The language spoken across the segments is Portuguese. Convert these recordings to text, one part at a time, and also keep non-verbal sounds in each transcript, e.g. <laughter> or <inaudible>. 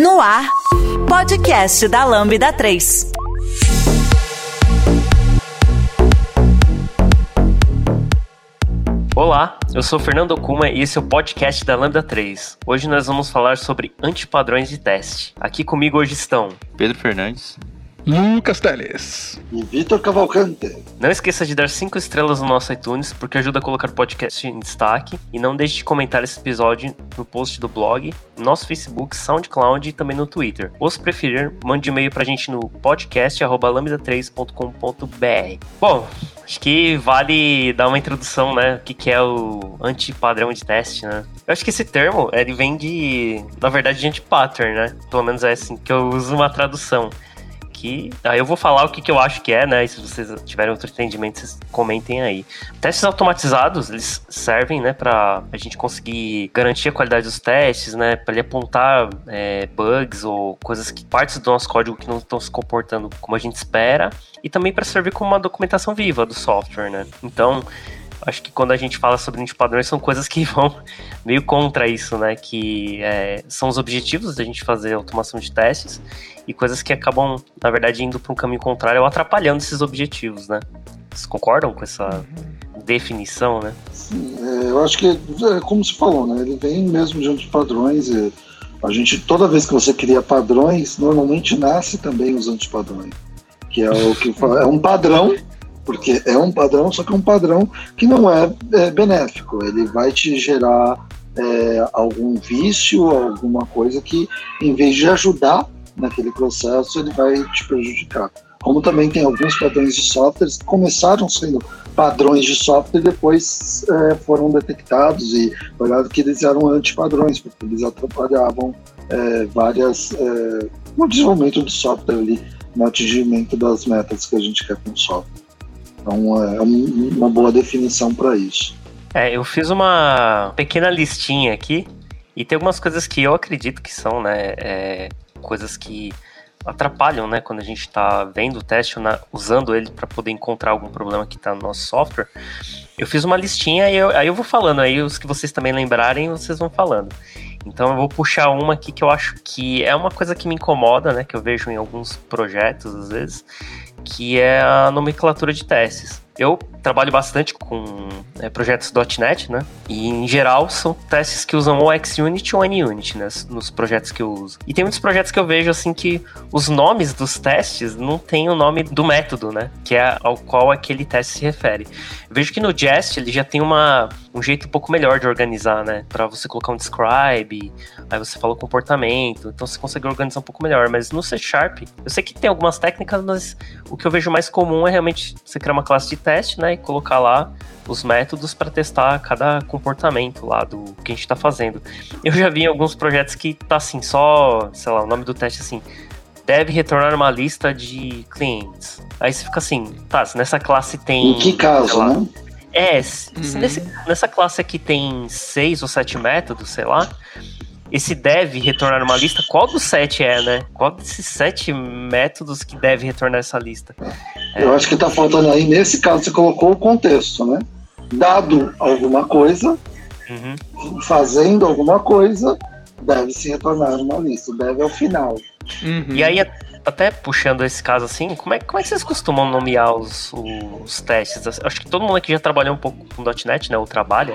No ar, podcast da Lambda 3. Olá, eu sou Fernando Okuma e esse é o podcast da Lambda 3. Hoje nós vamos falar sobre antipadrões de teste. Aqui comigo hoje estão Pedro Fernandes, Lucas Teles. E Vitor Cavalcante. Não esqueça de dar 5 estrelas no nosso iTunes, porque ajuda a colocar o podcast em destaque. E não deixe de comentar esse episódio no post do blog, no nosso Facebook, SoundCloud e também no Twitter. Ou se preferir, mande um e-mail pra gente no podcast.lambda3.com.br. Bom, acho que vale dar uma introdução, né? O que, que é o antipadrão de teste, né? Eu acho que esse termo, ele vem de, na verdade, de anti-pattern, né? Pelo menos é assim que eu uso uma tradução aqui. Aí eu vou falar o que, que eu acho que é, né? E se vocês tiverem outro entendimento, vocês comentem aí. Testes automatizados, eles servem, né, para a gente conseguir garantir a qualidade dos testes, né? Para ele apontar é, bugs ou coisas que partes do nosso código que não estão se comportando como a gente espera. E também para servir como uma documentação viva do software, né? Então, acho que quando a gente fala sobre padrões são coisas que <laughs> vão meio contra isso, né? Que é, são os objetivos da gente fazer automação de testes e coisas que acabam, na verdade, indo para um caminho contrário ou atrapalhando esses objetivos, né? Vocês concordam com essa definição, né? Sim, é, eu acho que é como se falou, né? Ele vem mesmo de padrões. E a gente, toda vez que você cria padrões, normalmente nasce também os antipadrões. Que é o que é um padrão, porque é um padrão, só que é um padrão que não é, é benéfico. Ele vai te gerar é, algum vício, alguma coisa que, em vez de ajudar, naquele processo, ele vai te prejudicar. Como também tem alguns padrões de softwares que começaram sendo padrões de software e depois é, foram detectados e olhado que eles eram antipadrões, porque eles atrapalhavam é, várias. É, desenvolvimento do software ali, no atingimento das metas que a gente quer com o software. Então é uma boa definição para isso. É, eu fiz uma pequena listinha aqui e tem algumas coisas que eu acredito que são, né? É, coisas que atrapalham, né, quando a gente está vendo o teste, na, usando ele para poder encontrar algum problema que está no nosso software. Eu fiz uma listinha e eu, aí eu vou falando, aí os que vocês também lembrarem, vocês vão falando. Então eu vou puxar uma aqui que eu acho que é uma coisa que me incomoda, né, que eu vejo em alguns projetos às vezes, que é a nomenclatura de testes. Eu trabalho bastante com é, projetos .NET, né? E em geral são testes que usam ou XUnit ou NUnit, né? Nos projetos que eu uso. E tem muitos projetos que eu vejo assim que os nomes dos testes não tem o nome do método, né? Que é ao qual aquele teste se refere. Eu vejo que no Jest ele já tem uma, um jeito um pouco melhor de organizar, né? Para você colocar um describe, aí você fala o comportamento, então você consegue organizar um pouco melhor. Mas no C Sharp, eu sei que tem algumas técnicas, mas o que eu vejo mais comum é realmente você criar uma classe de teste, né, e colocar lá os métodos para testar cada comportamento lá do que a gente está fazendo. Eu já vi em alguns projetos que tá assim, só, sei lá, o nome do teste assim, deve retornar uma lista de clientes. Aí você fica assim, tá, se nessa classe tem. Em que caso, né? É, se, uhum. nesse, nessa classe aqui tem seis ou sete métodos, sei lá, esse deve retornar uma lista, qual dos sete é, né? Qual desses sete métodos que deve retornar essa lista? É. Eu acho que tá faltando aí, nesse caso, você colocou o contexto, né? Dado alguma coisa, uhum. fazendo alguma coisa, deve se retornar uma lista, deve ao final. Uhum. E aí, até puxando esse caso assim, como é, como é que vocês costumam nomear os, os testes? Acho que todo mundo aqui já trabalhou um pouco com .NET, né? Ou trabalha.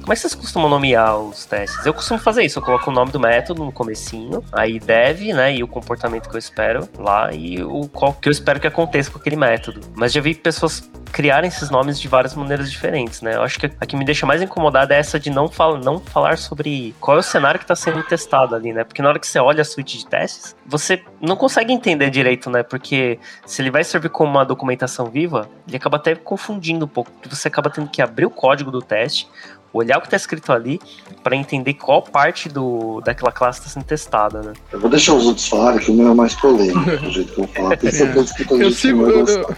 Como é que vocês costumam nomear os testes? Eu costumo fazer isso, eu coloco o nome do método no comecinho, aí deve, né, e o comportamento que eu espero lá e o qual que eu espero que aconteça com aquele método. Mas já vi pessoas criarem esses nomes de várias maneiras diferentes, né? Eu acho que a que me deixa mais incomodada é essa de não, fal não falar sobre qual é o cenário que está sendo testado ali, né? Porque na hora que você olha a suite de testes, você não consegue entender direito, né? Porque se ele vai servir como uma documentação viva, ele acaba até confundindo um pouco, porque você acaba tendo que abrir o código do teste, olhar o que está escrito ali para entender qual parte do, daquela classe está sendo testada, né? Eu vou deixar os outros falarem, que o meu é mais polêmico, <laughs> do jeito que eu falo. Tem certeza que eu sigo. Eu, eu, <laughs>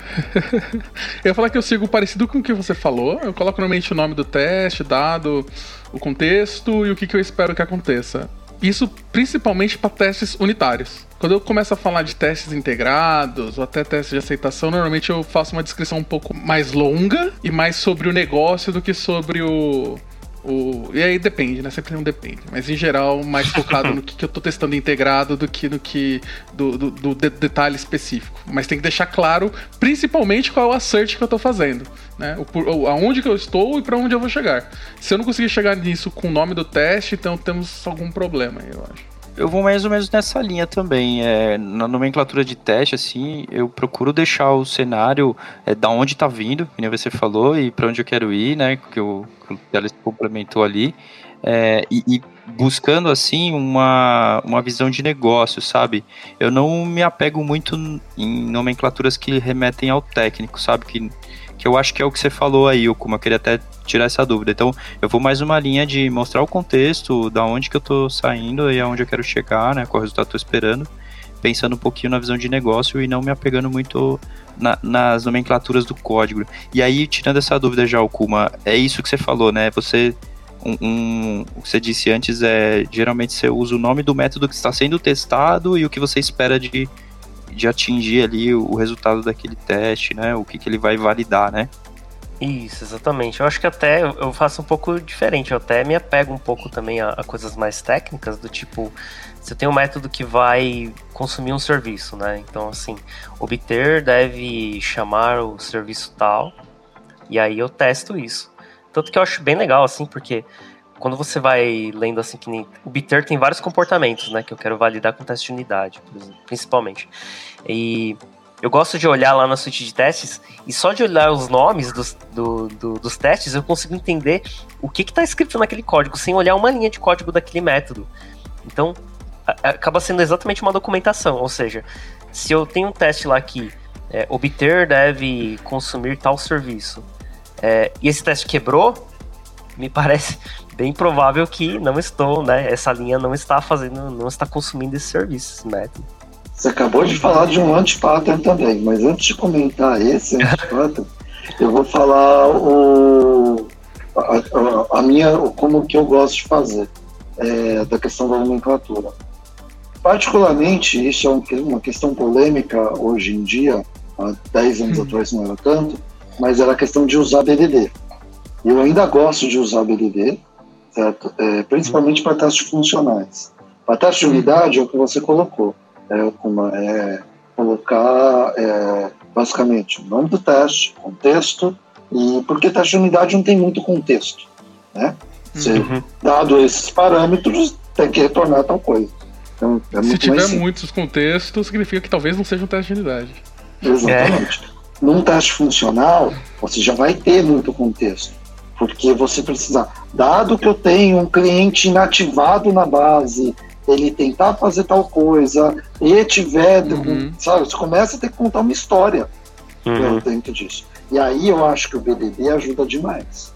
eu ia falar que eu sigo parecido com o que você falou. Eu coloco normalmente o nome do teste, dado, o contexto e o que, que eu espero que aconteça. Isso principalmente para testes unitários. Quando eu começo a falar de testes integrados ou até testes de aceitação, normalmente eu faço uma descrição um pouco mais longa e mais sobre o negócio do que sobre o, O, e aí depende, né? Sempre não depende. Mas em geral, mais focado no que, que eu tô testando integrado do que no que. do, do, do de, detalhe específico. Mas tem que deixar claro, principalmente, qual é o assert que eu tô fazendo. Né? O, o, aonde que eu estou e para onde eu vou chegar. Se eu não conseguir chegar nisso com o nome do teste, então temos algum problema, eu acho eu vou mais ou menos nessa linha também. É, na nomenclatura de teste, assim, eu procuro deixar o cenário é, da onde está vindo, como você falou, e para onde eu quero ir, né? Que o Teles complementou ali. É, e, e, buscando assim uma, uma visão de negócio, sabe? Eu não me apego muito em nomenclaturas que remetem ao técnico, sabe? Que que eu acho que é o que você falou aí, como eu queria até tirar essa dúvida. Então, eu vou mais uma linha de mostrar o contexto, da onde que eu tô saindo e aonde eu quero chegar, né, qual resultado eu tô esperando, pensando um pouquinho na visão de negócio e não me apegando muito na, nas nomenclaturas do código. E aí, tirando essa dúvida já, Kuma, é isso que você falou, né? Você um, um, o que você disse antes é geralmente você usa o nome do método que está sendo testado e o que você espera de, de atingir ali o, resultado daquele teste, né? O que, que ele vai validar, né? Isso, exatamente. Eu acho que até eu faço um pouco diferente. Eu até me apego um pouco também a, a coisas mais técnicas, do tipo, você tem um método que vai consumir um serviço, né? Então, assim, obter deve chamar o serviço tal, e aí eu testo isso. Tanto que eu acho bem legal, assim, porque quando você vai lendo assim que nem, o bitter tem vários comportamentos, né, que eu quero validar com teste de unidade, principalmente. E eu gosto de olhar lá na suíte de testes e só de olhar os nomes dos, do, do, dos testes eu consigo entender o que está escrito naquele código sem olhar uma linha de código daquele método. Então a, acaba sendo exatamente uma documentação, ou seja, se eu tenho um teste lá que é, obter deve consumir tal serviço é, e esse teste quebrou, me <laughs> parece bem provável que não estou, né? Essa linha não está fazendo, não está consumindo esse serviço, esse método. Você acabou de falar de um anti-pattern também, mas antes de comentar esse anti-pattern, <laughs> eu vou falar o, a, a, minha, como que eu gosto de fazer é, da questão da nomenclatura. Particularmente, isso é uma questão polêmica hoje em dia, há 10 anos hum. atrás não era tanto, mas era a questão de usar BDD. Eu ainda gosto de usar BDD, certo? É, principalmente para testes funcionais. Para teste de unidade é o que você colocou. É, uma, é colocar é, basicamente o nome do teste, contexto, e porque teste de unidade não tem muito contexto. Né? Você, uhum. Dado esses parâmetros, tem que retornar tal coisa. Então, é Se tiver muitos contextos, significa que talvez não seja um teste de unidade. Exatamente. É. Num teste funcional, você já vai ter muito contexto. Porque você precisa, dado que eu tenho um cliente inativado na base, ele tentar fazer tal coisa, e tiver, uhum. sabe, você começa a ter que contar uma história uhum. dentro disso. E aí eu acho que o BDD ajuda demais.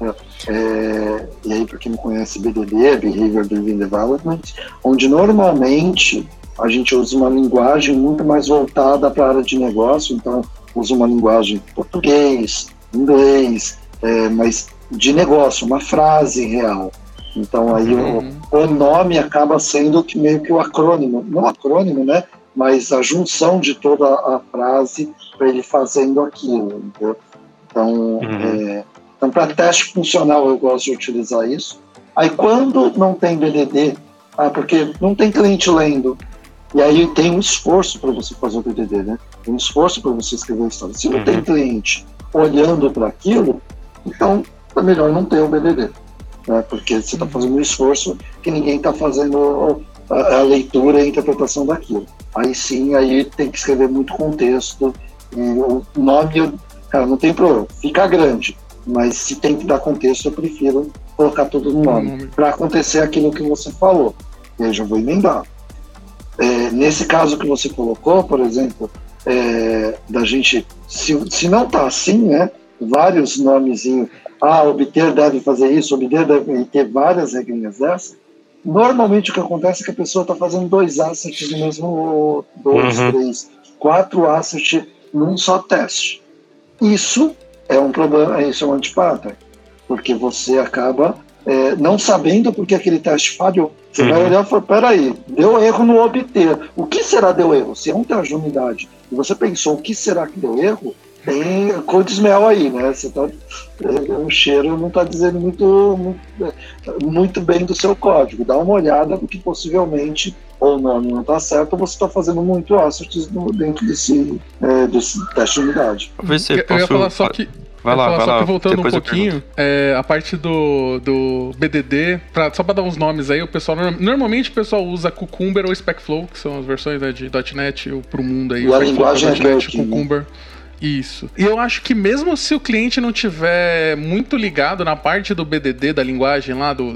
É, é e aí, para quem não conhece BDD, é Behavior Driven Development, onde normalmente a gente usa uma linguagem muito mais voltada para a área de negócio, então usa uma linguagem português, inglês, é, mas de negócio, uma frase real. Então aí uhum. o, o, nome acaba sendo que meio que o acrônimo, não acrônimo, né? Mas a junção de toda a frase para ele fazendo aquilo. Entendeu? Então, uhum. é, então para teste funcional eu gosto de utilizar isso. Aí quando não tem BDD, ah, porque não tem cliente lendo, e aí tem um esforço para você fazer o BDD, né? Tem um esforço para você escrever a história. Se não uhum. tem cliente olhando para aquilo, então é melhor não ter o BDD, né? porque você está fazendo um esforço que ninguém está fazendo a, a, leitura e a interpretação daquilo. Aí sim, aí tem que escrever muito contexto, e o nome, cara, não tem problema, fica grande, mas se tem que dar contexto, eu prefiro colocar tudo no nome, para acontecer aquilo que você falou. E aí já vou emendar. É, nesse caso que você colocou, por exemplo, é, da gente, se, se não tá assim, né, vários nomezinhos ah, obter deve fazer isso, obter deve ter várias regrinhas dessas, normalmente o que acontece é que a pessoa está fazendo dois assets no mesmo, dois, uhum. três, quatro assets num só teste. Isso é um problema, isso é um antipattern, porque você acaba é, não sabendo porque aquele teste falhou. Você uhum. vai olhar e falar, peraí, deu erro no obter. O que será deu erro? Se é um teste de unidade e você pensou o que será que deu erro, tem cor de mel aí, né? Você tá, é, o cheiro não está dizendo muito, muito, muito, bem do seu código. Dá uma olhada, porque possivelmente ou não não está certo, ou você está fazendo muito asserts dentro desse, é, desse teste de unidade. Eu, eu ia falar só que Vai lá, vai só lá. que voltando Depois um pouquinho, é, a parte do, do BDD, pra, só para dar uns nomes aí, o pessoal normalmente o pessoal usa Cucumber ou SpecFlow, que são as versões né, de .NET pro mundo aí. E a linguagem é .NET, Cucumber. Né? Isso. E eu acho que mesmo se o cliente não tiver muito ligado na parte do BDD, da linguagem lá, do,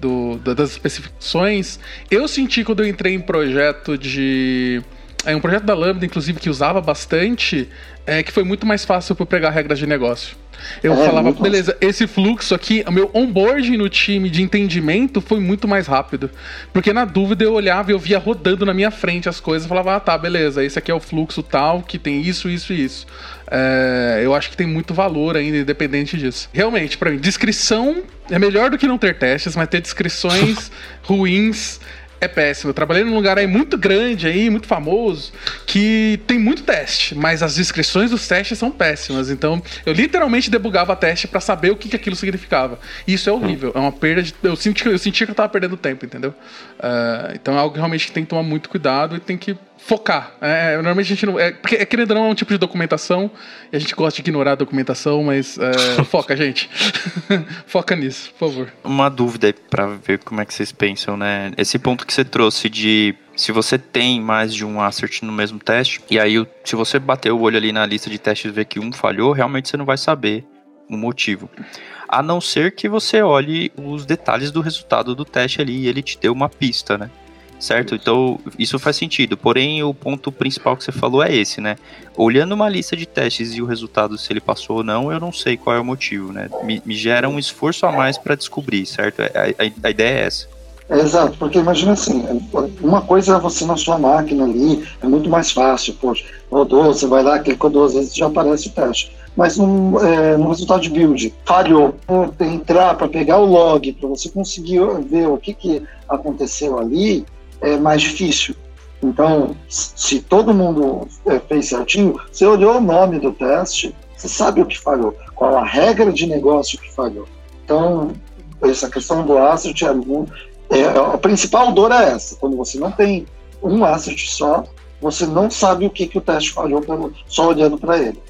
do, do das especificações, eu senti quando eu entrei em projeto de é um projeto da Lambda, inclusive, que usava bastante, é que foi muito mais fácil para pegar regras de negócio. Eu é, falava, beleza, esse fluxo aqui, o meu onboarding no time de entendimento foi muito mais rápido. Porque na dúvida eu olhava e eu via rodando na minha frente as coisas e falava, ah tá, beleza, esse aqui é o fluxo tal, que tem isso, isso e isso. É, eu acho que tem muito valor ainda, independente disso. Realmente, para mim, descrição é melhor do que não ter testes, mas ter descrições <laughs> ruins é péssimo. Eu trabalhei num lugar aí muito grande aí, muito famoso, que tem muito teste, mas as descrições dos testes são péssimas. Então, eu literalmente debugava teste para saber o que, que aquilo significava. E isso é horrível. É uma perda de. Eu senti, eu senti que eu tava perdendo tempo, entendeu? Uh, então é algo que realmente tem que tomar muito cuidado e tem que focar. É, normalmente a gente não. É, porque, é, querendo ou não, é um tipo de documentação, e a gente gosta de ignorar a documentação, mas é, <laughs> foca, gente. <laughs> foca nisso, por favor. Uma dúvida aí pra ver como é que vocês pensam, né? Esse ponto que você trouxe de se você tem mais de um assert no mesmo teste, e aí se você bater o olho ali na lista de testes e ver que um falhou, realmente você não vai saber o motivo. A não ser que você olhe os detalhes do resultado do teste ali e ele te dê uma pista, né? Certo? Então, isso faz sentido. Porém, o ponto principal que você falou é esse, né? Olhando uma lista de testes e o resultado, se ele passou ou não, eu não sei qual é o motivo, né? Me, me gera um esforço a mais para descobrir, certo? A, a, a, ideia é essa. É, exato, porque imagina assim, uma coisa é você na sua máquina ali, é muito mais fácil, poxa, rodou, você vai lá, clicou duas vezes já aparece o teste. Mas no, é, no resultado de build, falhou, entrar para pegar o log, para você conseguir ver o que, que aconteceu ali, é mais difícil. Então, se todo mundo é, fez certinho, você olhou o nome do teste, você sabe o que falhou, qual a regra de negócio que falhou. Então, essa questão do asset é, é, a principal dor é essa. Quando você não tem um asset só, você não sabe o que, que o teste falhou pelo, só olhando para ele.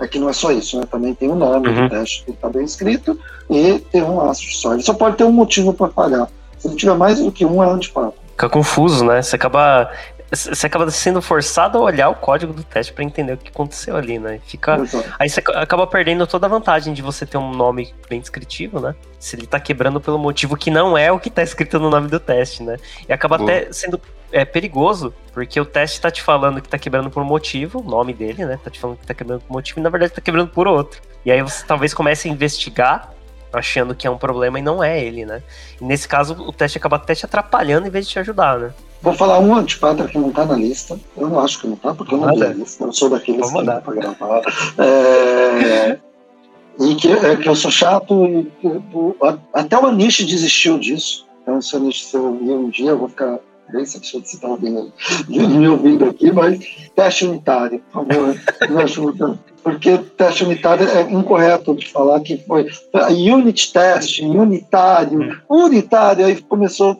É que não é só isso, né? Também tem o nome uhum. do teste que está bem escrito e tem um asset só. Ele só pode ter um motivo para falhar. Se ele tiver mais do que um, é antipapo fica confuso, né? Você acaba você acaba sendo forçado a olhar o código do teste para entender o que aconteceu ali, né? Fica, aí você acaba perdendo toda a vantagem de você ter um nome bem descritivo, né? Se ele tá quebrando pelo motivo que não é o que tá escrito no nome do teste, né? E acaba Boa. até sendo é, perigoso, porque o teste tá te falando que tá quebrando por um motivo, o nome dele, né? Tá te falando que tá quebrando por um motivo e na verdade tá quebrando por outro. E aí você talvez comece a investigar achando que é um problema e não é ele, né? E nesse caso, o teste acaba até te atrapalhando em vez de te ajudar, né? Vou falar um antipatra que não tá na lista. Eu não acho que não tá, porque eu não vi a lista. Eu sou daqueles Vamos que não pra gravar. É... E que, é, que eu sou chato e até o Anish desistiu disso. Então, se o Anish se ouvir um dia, eu vou ficar bem satisfeito de você estar ouvindo, me ouvindo aqui, mas teste unitário, por favor. me ajuda porque teste unitário é incorreto de falar que foi unit test, unitário, hum. unitário, aí começou,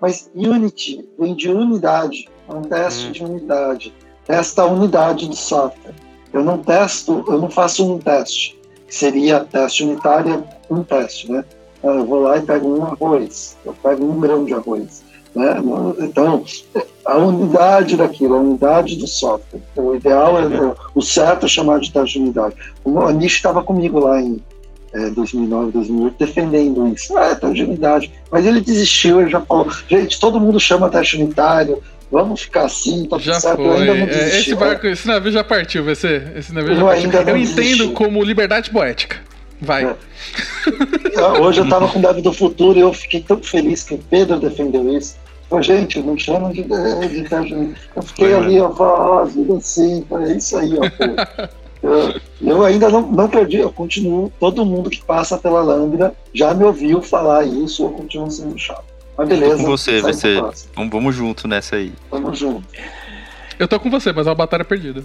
mas unity vem de unidade, é um teste hum. de unidade, testa a unidade do software. Eu não testo, eu não faço um teste, seria teste unitário, um teste, né? Eu vou lá e pego um arroz, eu pego um grão de arroz. Né? Então, a unidade daquilo, a unidade do software. O ideal é o certo é chamar de teste de unidade. O Anish estava comigo lá em é, 2009, 2008, defendendo isso. Ah, é teste de unidade. Mas ele desistiu, ele já falou: gente, todo mundo chama teste unitário, vamos ficar assim, tá já certo. Foi. Ainda não é, desisti, esse, barco, esse navio já partiu, você. Esse navio já eu partiu. Eu entendo como liberdade poética. Vai. É. Hoje eu estava com o Davi do Futuro e eu fiquei tão feliz que o Pedro defendeu isso. Pô, gente, não chama de, de, de Eu fiquei ali, ó, voz, assim, é isso aí, ó, pô. <laughs> Eu, eu, ainda não, não perdi, eu continuo, todo mundo que passa pela Lambda já me ouviu falar isso, eu continuo sendo chato. Mas beleza. Tô com você, vai ser. Vamos, vamos junto nessa aí. Vamos junto. Eu tô com você, mas é uma batalha perdida.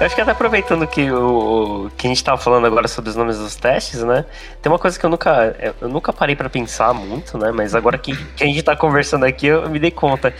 Eu acho que até aproveitando que, o, que a gente tava falando agora sobre os nomes dos testes, né? Tem uma coisa que eu nunca, eu nunca parei para pensar muito, né? Mas agora que, que a gente tá conversando aqui, eu me dei conta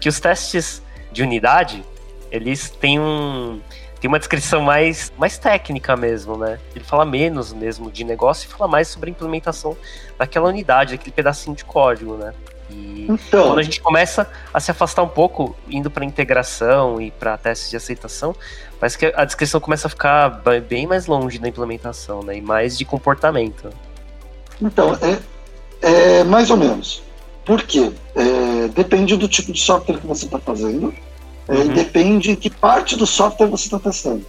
que os testes de unidade, eles têm um tem uma descrição mais, mais técnica mesmo, né? Ele fala menos mesmo de negócio e fala mais sobre a implementação daquela unidade, daquele pedacinho de código, né? E então, quando a gente começa a se afastar um pouco, indo para integração e para testes de aceitação, parece que a descrição começa a ficar bem mais longe da implementação, né? E mais de comportamento. Então, é, é mais ou menos. Por quê? É, depende do tipo de software que você está fazendo é, uhum. e depende de que parte do software você está testando.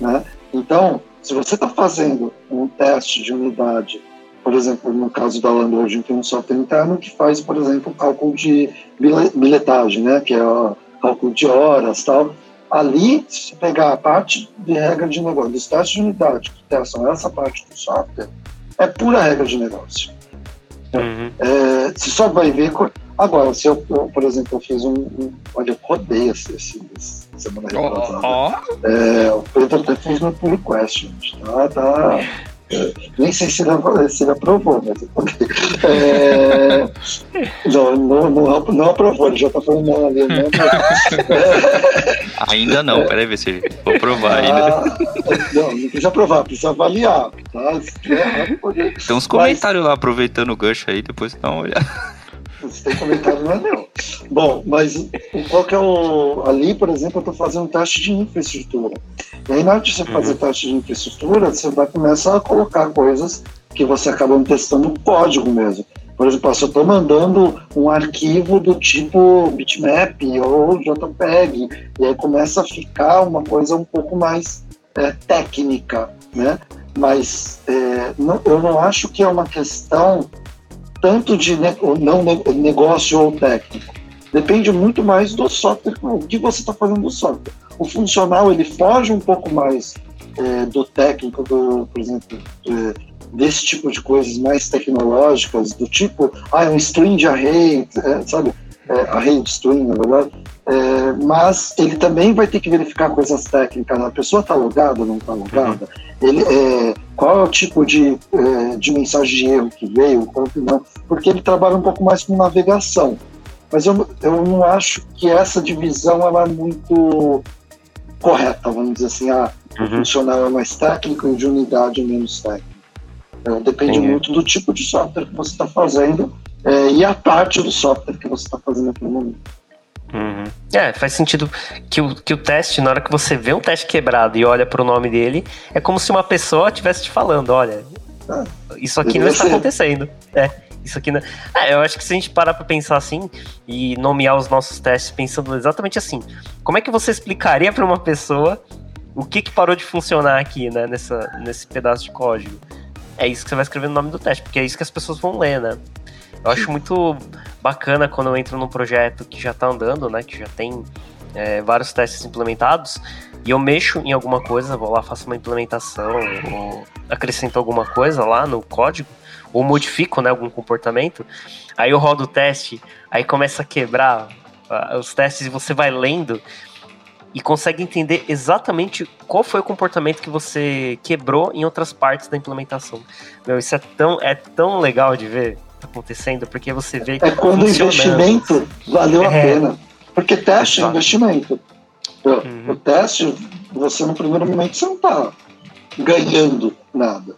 Né? Então, se você está fazendo um teste de unidade por exemplo, no caso da Lambda, a gente tem um software interno que faz, por exemplo, cálculo de bilhetagem, né, que é o cálculo de horas tal. Ali, se pegar a parte de regra de negócio, dos testes de unidade que testam essa parte do software, é pura regra de negócio. Uhum. É, você só vai ver. Agora, se eu, eu, por exemplo, eu fiz um. um olha, eu rodei esse, esse, esse semana retrasada. Oh, oh. É, o Pedro até fez no pull request, gente. Tá, tá, <laughs> nem sei se ele, se ele aprovou, mas é, não, não, não, não, aprovou, ele já está falando mal ali. Né? ainda não, peraí ver se vou provar ainda. Ah, não, não precisa aprovar, precisa avaliar. Tá? Tem uns comentários mas, lá aproveitando o gancho aí, depois dá uma olhada. Se tem comentário, não é meu. Bom, mas qual que é o. Ali, por exemplo, eu estou fazendo teste de infraestrutura. E aí, na hora de você uhum. fazer teste de infraestrutura, você vai começar a colocar coisas que você acaba testando no código mesmo. Por exemplo, se eu estou mandando um arquivo do tipo bitmap ou JPEG, e aí começa a ficar uma coisa um pouco mais é, técnica, né? Mas é, não, eu não acho que é uma questão tanto de ne não negócio ou técnico. Depende muito mais do software, o que você está fazendo do software. O funcional ele foge um pouco mais é, do técnico, do, por exemplo, é, desse tipo de coisas mais tecnológicas, do tipo, ah, é um string de array, é, sabe? É, array de string, na verdade. É, mas ele também vai ter que verificar coisas técnicas. A pessoa está logada ou não está logada? Ele, é, qual é o tipo de, é, de mensagem de erro que veio, qual que não? Porque ele trabalha um pouco mais com navegação. Mas eu, eu não acho que essa divisão ela é muito correta, vamos dizer assim. Ah, uhum. o funcional é mais técnico e de unidade é menos técnico. É, depende muito do tipo de software que você está fazendo é, e a parte do software que você está fazendo naquele momento. Uhum. É, faz sentido que o, que o teste, na hora que você vê um teste quebrado e olha para o nome dele, é como se uma pessoa estivesse te falando: olha, ah, isso aqui não está acontecendo. É, isso aqui não. É, eu acho que se a gente parar para pensar assim e nomear os nossos testes pensando exatamente assim, como é que você explicaria para uma pessoa o que, que parou de funcionar aqui, né, nessa, nesse pedaço de código? É isso que você vai escrever no nome do teste, porque é isso que as pessoas vão ler, né? Eu acho muito bacana quando eu entro num projeto que já está andando, né? Que já tem é, vários testes implementados e eu mexo em alguma coisa, vou lá, faço uma implementação, ou acrescento alguma coisa lá no código, ou modifico né, algum comportamento, aí eu rodo o teste, aí começa a quebrar os testes e você vai lendo e consegue entender exatamente qual foi o comportamento que você quebrou em outras partes da implementação. Meu, isso é tão, é tão legal de ver acontecendo, porque você vê É quando o investimento valeu a é. pena. Porque teste é investimento. Uhum. O teste, você no primeiro momento você não está ganhando nada.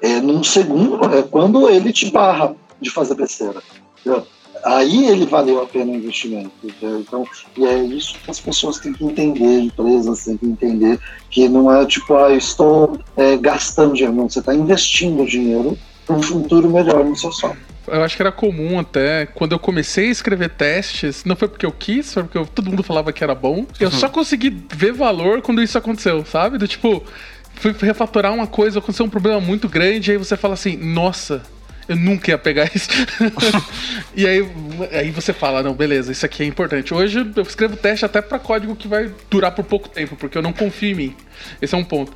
É, num segundo, é quando ele te barra de fazer besteira. Entendeu? Aí ele valeu a pena o investimento. Entendeu? Então, e é isso que as pessoas têm que entender, empresas têm que entender, que não é tipo, ah, eu estou é, gastando dinheiro, não, você está investindo dinheiro para um futuro melhor no seu software eu acho que era comum até, quando eu comecei a escrever testes, não foi porque eu quis, foi porque eu, todo mundo falava que era bom. Eu só uhum. consegui ver valor quando isso aconteceu, sabe? Do tipo, fui refatorar uma coisa, aconteceu um problema muito grande, aí você fala assim, nossa, Eu nunca ia pegar isso. <laughs> <laughs> e aí, aí você fala, não, beleza, isso aqui é importante. Hoje eu escrevo teste até para código que vai durar por pouco tempo, porque eu não confio em mim. Esse é um ponto.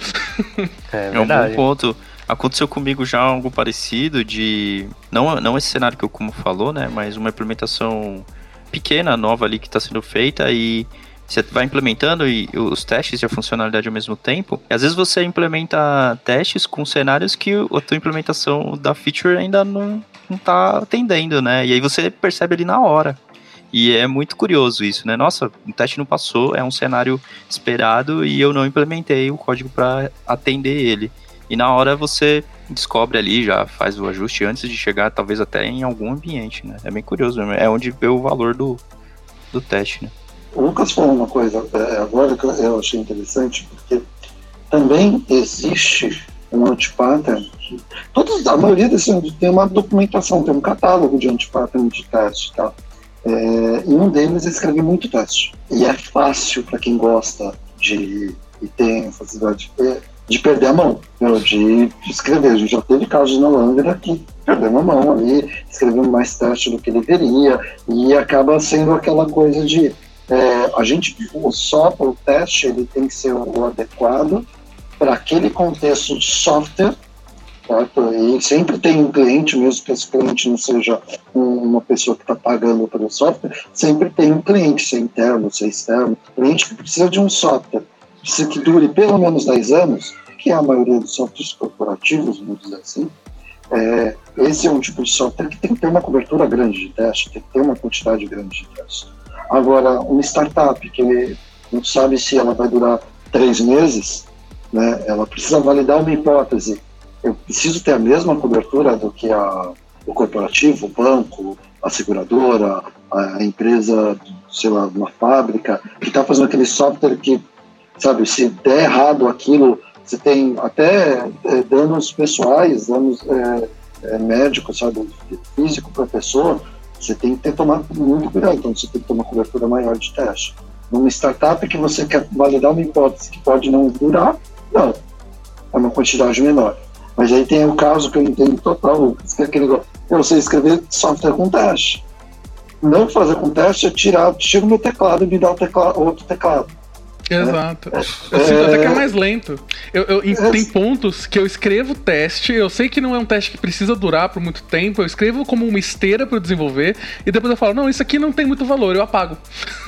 É, é um bom ponto. Aconteceu comigo já algo parecido de. Não, não esse cenário que o Como falou, né? Mas uma implementação pequena, nova ali que está sendo feita e você vai implementando e os testes e a funcionalidade ao mesmo tempo. Às vezes você implementa testes com cenários que a tua implementação da feature ainda não, não tá atendendo, né? E aí você percebe ali na hora. E é muito curioso isso, né? Nossa, o teste não passou, é um cenário esperado e eu não implementei o código para atender ele. E na hora você descobre ali, já faz o ajuste antes de chegar, talvez até em algum ambiente, né? É bem curioso, é onde vê o valor do, do teste, né? O Lucas falou uma coisa é, agora que eu achei interessante, porque também existe um antipattern. Todos, a maioria desses tem uma documentação, tem um catálogo de antipattern de teste. Tá? É, e um deles escreve muito teste. E é fácil para quem gosta de e tem facilidade de, de perder a mão, de, de, escrever. A gente já teve casos na Langra que perdeu a mão ali, escreveu mais teste do que deveria, e acaba sendo aquela coisa de é, a gente, software, o teste, ele tem que ser o adequado para aquele contexto de software, certo? E sempre tem um cliente, mesmo que esse cliente não seja uma pessoa que está pagando pelo software, sempre tem um cliente, se é interno, se é externo, cliente que precisa de um software, precisa que dure pelo menos 10 anos, que é a maioria dos softwares corporativos, vamos dizer assim, é, esse é um tipo de software que tem que ter uma cobertura grande de teste, tem que ter uma quantidade grande de teste. Agora, uma startup que não sabe se ela vai durar três meses, né, ela precisa validar uma hipótese. Eu preciso ter a mesma cobertura do que a, o corporativo, o banco, a seguradora, a empresa, sei lá, uma fábrica, que está fazendo aquele software que, sabe, se der errado aquilo, você tem até é, danos pessoais, danos é, é, médicos, sabe, físico para a pessoa, você tem que ter tomado muito cuidado, então você tem que ter uma cobertura maior de teste. Numa startup que você quer validar uma hipótese que pode não durar, não, é uma quantidade menor. Mas aí tem o caso que eu entendo total, que é aquele você escrever software com teste. Não fazer com teste é tirar, tira o meu teclado e me dá o teclado, outro teclado. Exato. É, eu sinto até que é mais lento. Eu, eu é, tem pontos que eu escrevo teste, eu sei que não é um teste que precisa durar por muito tempo, eu escrevo como uma esteira para desenvolver, e depois eu falo, não, isso aqui não tem muito valor, eu apago.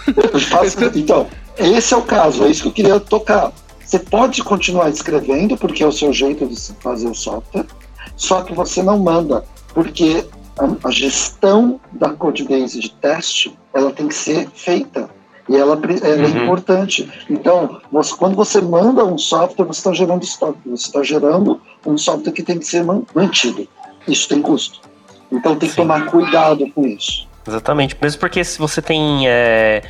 <laughs> então, esse é o caso, é isso que eu queria tocar. Você pode continuar escrevendo, porque é o seu jeito de fazer o software, só que você não manda, porque a, a gestão da codebase de teste, ela tem que ser feita e ela, ela é uhum. é importante. Então, você, quando você manda um software, você está gerando estoque, você está gerando um software que tem que ser mantido. Isso tem custo. Então tem que Sim. tomar cuidado com isso. Exatamente. Mesmo porque se você tem. É,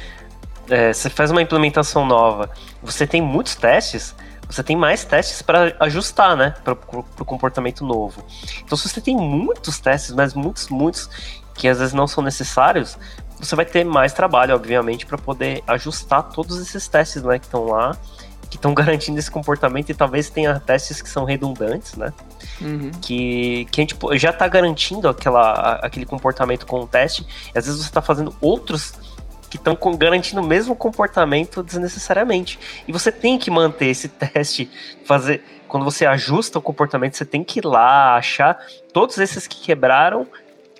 é, você faz uma implementação nova, você tem muitos testes, você tem mais testes para ajustar, né? Para o comportamento novo. Então, se você tem muitos testes, mas muitos, muitos, que às vezes não são necessários, você vai ter mais trabalho, obviamente, para poder ajustar todos esses testes né, que estão lá, que estão <laughs> garantindo esse comportamento e talvez tenha testes que são redundantes, né? Uhum. Que, que a gente já está garantindo aquela, aquele comportamento com o teste, e às vezes você está fazendo outros que estão garantindo o mesmo comportamento desnecessariamente. E você tem que manter esse <laughs> teste, fazer. Quando você ajusta o comportamento, você tem que ir lá, achar todos esses que quebraram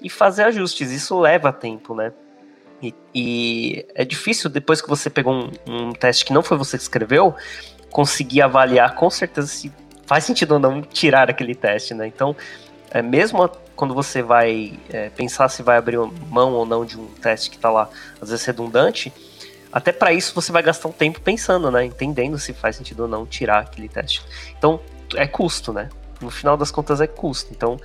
e fazer ajustes. Isso leva tempo, né? E, e, é difícil, depois que você pegou um, um, teste que não foi você que escreveu, conseguir avaliar com certeza se faz sentido ou não tirar aquele teste, né? Então, é, mesmo quando você vai é, pensar se vai abrir mão ou não de um teste que está lá, às vezes redundante, até para isso você vai gastar um tempo pensando, né? Entendendo se faz sentido ou não tirar aquele teste. Então, é custo, né? No final das contas, é custo. Então,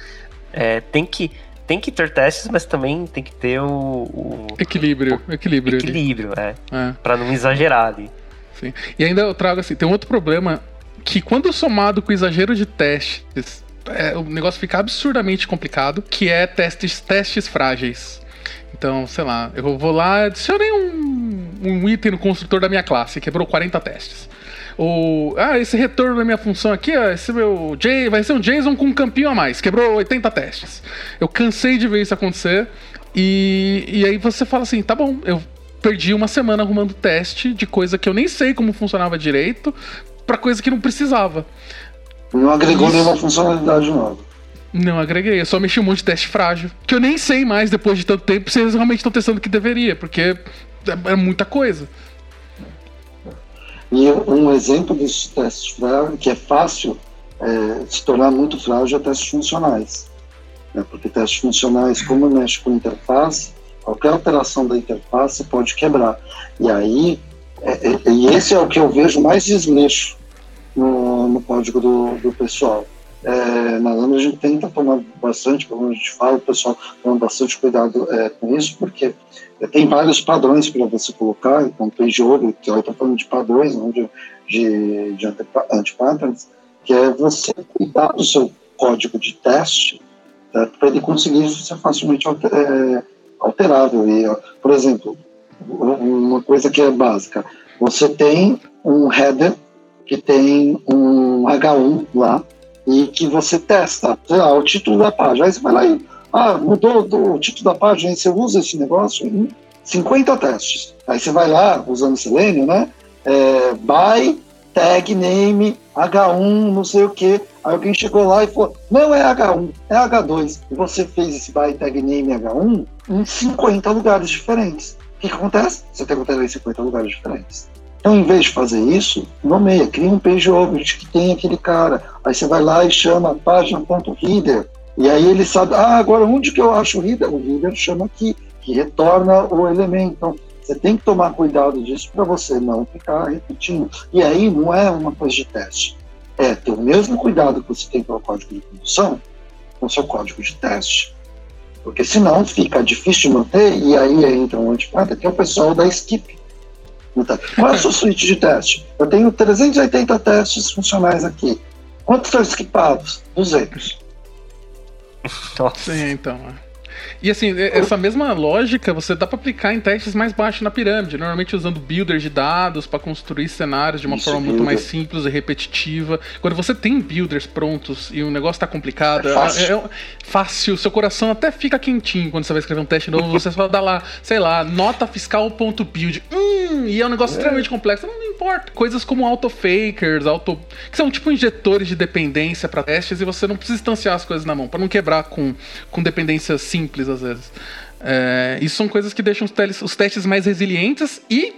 é, tem que tem que ter testes, mas também tem que ter o. o equilíbrio, o, equilíbrio. Equilíbrio, é. é. Pra não exagerar ali. Sim. E ainda eu trago assim, tem um outro problema que quando somado com o exagero de testes, é, o negócio fica absurdamente complicado, que é testes, testes frágeis. Então, sei lá, eu vou lá, adicionei um, um item no construtor da minha classe, quebrou 40 testes. Ou, ah, esse retorno da minha função aqui, ó, esse meu J, vai ser um JSON com um campinho a mais, quebrou 80 testes. Eu cansei de ver isso acontecer. E, e aí você fala assim, tá bom, eu perdi uma semana arrumando teste de coisa que eu nem sei como funcionava direito, para coisa que não precisava. Não agregou isso. nenhuma funcionalidade nova. Não agreguei, eu só mexi um monte de teste frágil. Que eu nem sei mais depois de tanto tempo se eles realmente estão testando o que deveria, porque é, é muita coisa. E um exemplo desses testes frágeis, que é fácil é, se tornar muito frágil, é testes funcionais. Né? Porque testes funcionais, como mexe com interface, qualquer alteração da interface pode quebrar. E aí, é, é, e esse é o que eu vejo mais desleixo no, no código do, do pessoal. É, na Lambda a gente tenta tomar bastante, como a gente fala, o pessoal toma bastante cuidado é, com isso, porque tem vários padrões para você colocar, então page over, que eu estou falando de padrões, não de, de, de anti-patterns, que é você cuidar do seu código de teste é, para ele conseguir ser facilmente é, alterável. E, por exemplo, uma coisa que é básica, você tem um header que tem um H1 lá e que você testa, sei lá, o título da página. Aí você vai lá e, ah, mudou do, o título da página, você usa esse negócio em 50 testes. Aí você vai lá, usando Selenium, né? É, by tag name H1, não sei o que. Aí alguém chegou lá e falou: não é H1, é H2. E você fez esse by tag name H1 em 50 lugares diferentes. O que, que acontece? Você tem que ter em 50 lugares diferentes. Então, em vez de fazer isso, nomeia, cria um page object que tem aquele cara. Aí você vai lá e chama página.reader. E aí ele sabe, ah, agora onde que eu acho o reader? O reader chama aqui, que retorna o elemento. Então, você tem que tomar cuidado disso para você não ficar repetindo. E aí não é uma coisa de teste. É ter o mesmo cuidado que você tem com o código de produção com o seu código de teste. Porque senão fica difícil de manter e aí entra um antipata, que é o pessoal da skip então, qual é a sua <laughs> suíte de teste? Eu tenho 380 testes funcionais aqui. Quantos estão esquipados? 200. Nossa. Sim, então. É. E assim, essa mesma lógica você dá para aplicar em testes mais baixos na pirâmide, normalmente usando builders de dados para construir cenários de uma Isso, forma builder. muito mais simples e repetitiva. Quando você tem builders prontos e o negócio tá complicado, é fácil. É, é fácil, seu coração até fica quentinho quando você vai escrever um teste novo, você só dá lá, sei lá, nota fiscal.build. Hum, e é um negócio é. extremamente complexo. Não, não, importa. Coisas como autofakers, auto que são tipo injetores de dependência para testes e você não precisa instanciar as coisas na mão para não quebrar com com dependências simples às vezes. É, isso são coisas que deixam os, teles, os testes mais resilientes e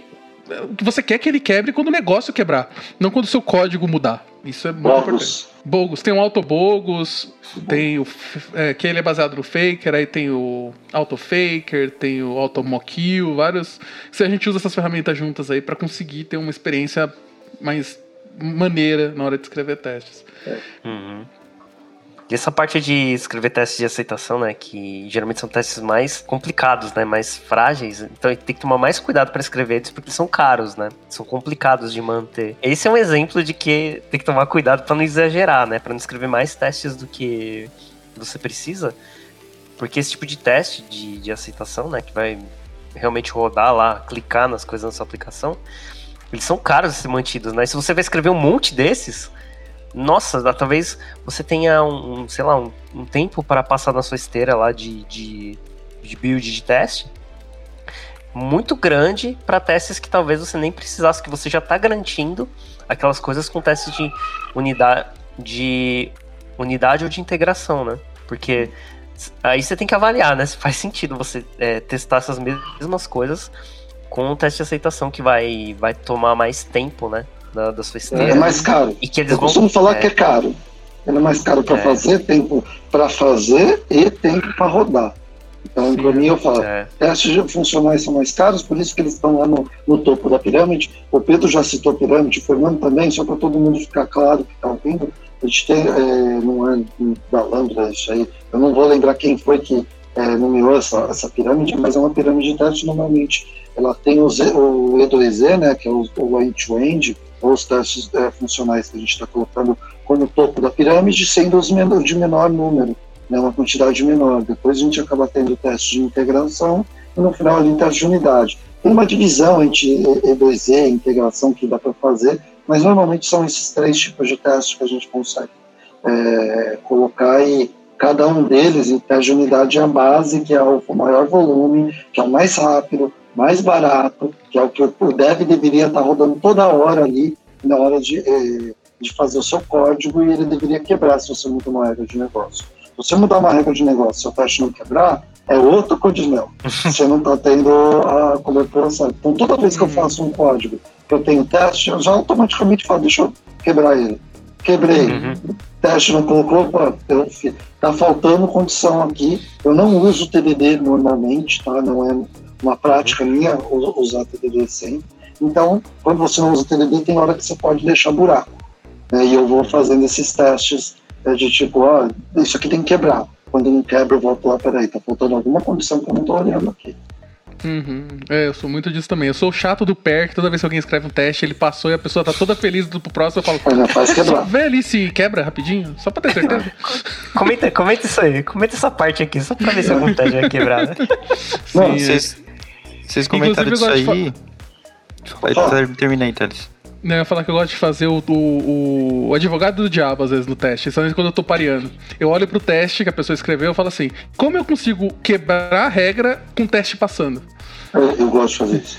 é, o que você quer que ele quebre quando o negócio quebrar, não quando o seu código mudar. Isso é muito Bogus. importante. Bogus, tem o Autobogus, tem o. É, que ele é baseado no Faker, aí tem o Autofaker, tem o Automockil, vários. Se a gente usa essas ferramentas juntas aí para conseguir ter uma experiência mais maneira na hora de escrever testes. É. Uhum. E essa parte de escrever testes de aceitação, né, que geralmente são testes mais complicados, né, mais frágeis, então tem que tomar mais cuidado para escrever eles porque são caros, né, são complicados de manter. Esse é um exemplo de que tem que tomar cuidado para não exagerar, né, para não escrever mais testes do que você precisa, porque esse tipo de teste de, de aceitação, né, que vai realmente rodar lá, clicar nas coisas na sua aplicação, eles são caros de ser mantidos, né? Se você vai escrever um monte desses, nossa, talvez você tenha um, sei lá, um, um tempo para passar na sua esteira lá de, de, de build de teste muito grande para testes que talvez você nem precisasse, que você já está garantindo aquelas coisas com testes de unidade, de unidade ou de integração, né? Porque aí você tem que avaliar, né? Se faz sentido você é, testar essas mesmas coisas com um teste de aceitação que vai, vai tomar mais tempo, né? Da, da sua esteira. É mais caro. E que eles eu vão, costumo falar é... que é caro. Ele é mais caro para é. fazer, tempo para fazer e tempo para rodar. Então, para mim, eu falo, é. testes funcionais são mais caros, por isso que eles estão lá no, no, topo da pirâmide. O Pedro já citou a pirâmide, o Fernando também, só para todo mundo ficar claro que está ouvindo. A gente tem, é, não é da Lambda isso aí, eu não vou lembrar quem foi que é, nomeou essa, essa pirâmide, mas é uma pirâmide de teste normalmente. Ela tem o, Z, o E2Z, né, que é o, end-to-end, ou os testes é, funcionais que a gente está colocando como topo da pirâmide, sendo os de menor número, né, uma quantidade menor. Depois a gente acaba tendo testes de integração e no final ali teste de unidade. Tem uma divisão entre E2E e integração que dá para fazer, mas normalmente são esses três tipos de testes que a gente consegue é, colocar e cada um deles em teste de unidade é a base, que é o maior volume, que é o mais rápido, mais barato, que é o que o dev deveria estar rodando toda hora ali na hora de, eh, de fazer o seu código e ele deveria quebrar se você mudar uma regra de negócio. Se você mudar uma regra de negócio e o teste não quebrar, é outro codinel. <laughs> Você não está tendo a cobertura certa. Então, toda vez que eu faço um código que eu tenho teste, eu já automaticamente falo, deixa eu quebrar ele. Quebrei. Uhum. Teste não colocou, opa, tá faltando condição aqui. Eu não uso TDD normalmente, tá? Não é uma prática uhum. minha usar TDD sempre. Então, quando você não usa TDD, tem hora que você pode deixar buraco. Né? E eu vou fazendo esses testes é, de tipo, ó, ah, isso aqui tem que quebrar. Quando não quebra, eu volto lá, peraí, tá faltando alguma condição que eu não tô olhando aqui. Uhum. É, eu sou muito disso também. Eu sou o chato do PER, que toda vez que alguém escreve um teste, ele passou e a pessoa tá toda feliz do pro próximo, eu falo. Mas faz quebrar. Vê ali se quebra rapidinho, só pra ter certeza. comenta, comenta isso aí, comenta essa parte aqui, só pra ver se algum teste vai quebrar. Né? Não, vocês, vocês comentaram isso aí. Fa... Termina aí, Thales. Não, eu ia falar que eu gosto de fazer o, o, o, advogado do diabo, às vezes, no teste, só quando eu tô pareando. Eu olho pro teste que a pessoa escreveu e falo assim: como eu consigo quebrar a regra com o teste passando? Eu, eu gosto de fazer isso.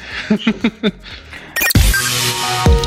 <laughs>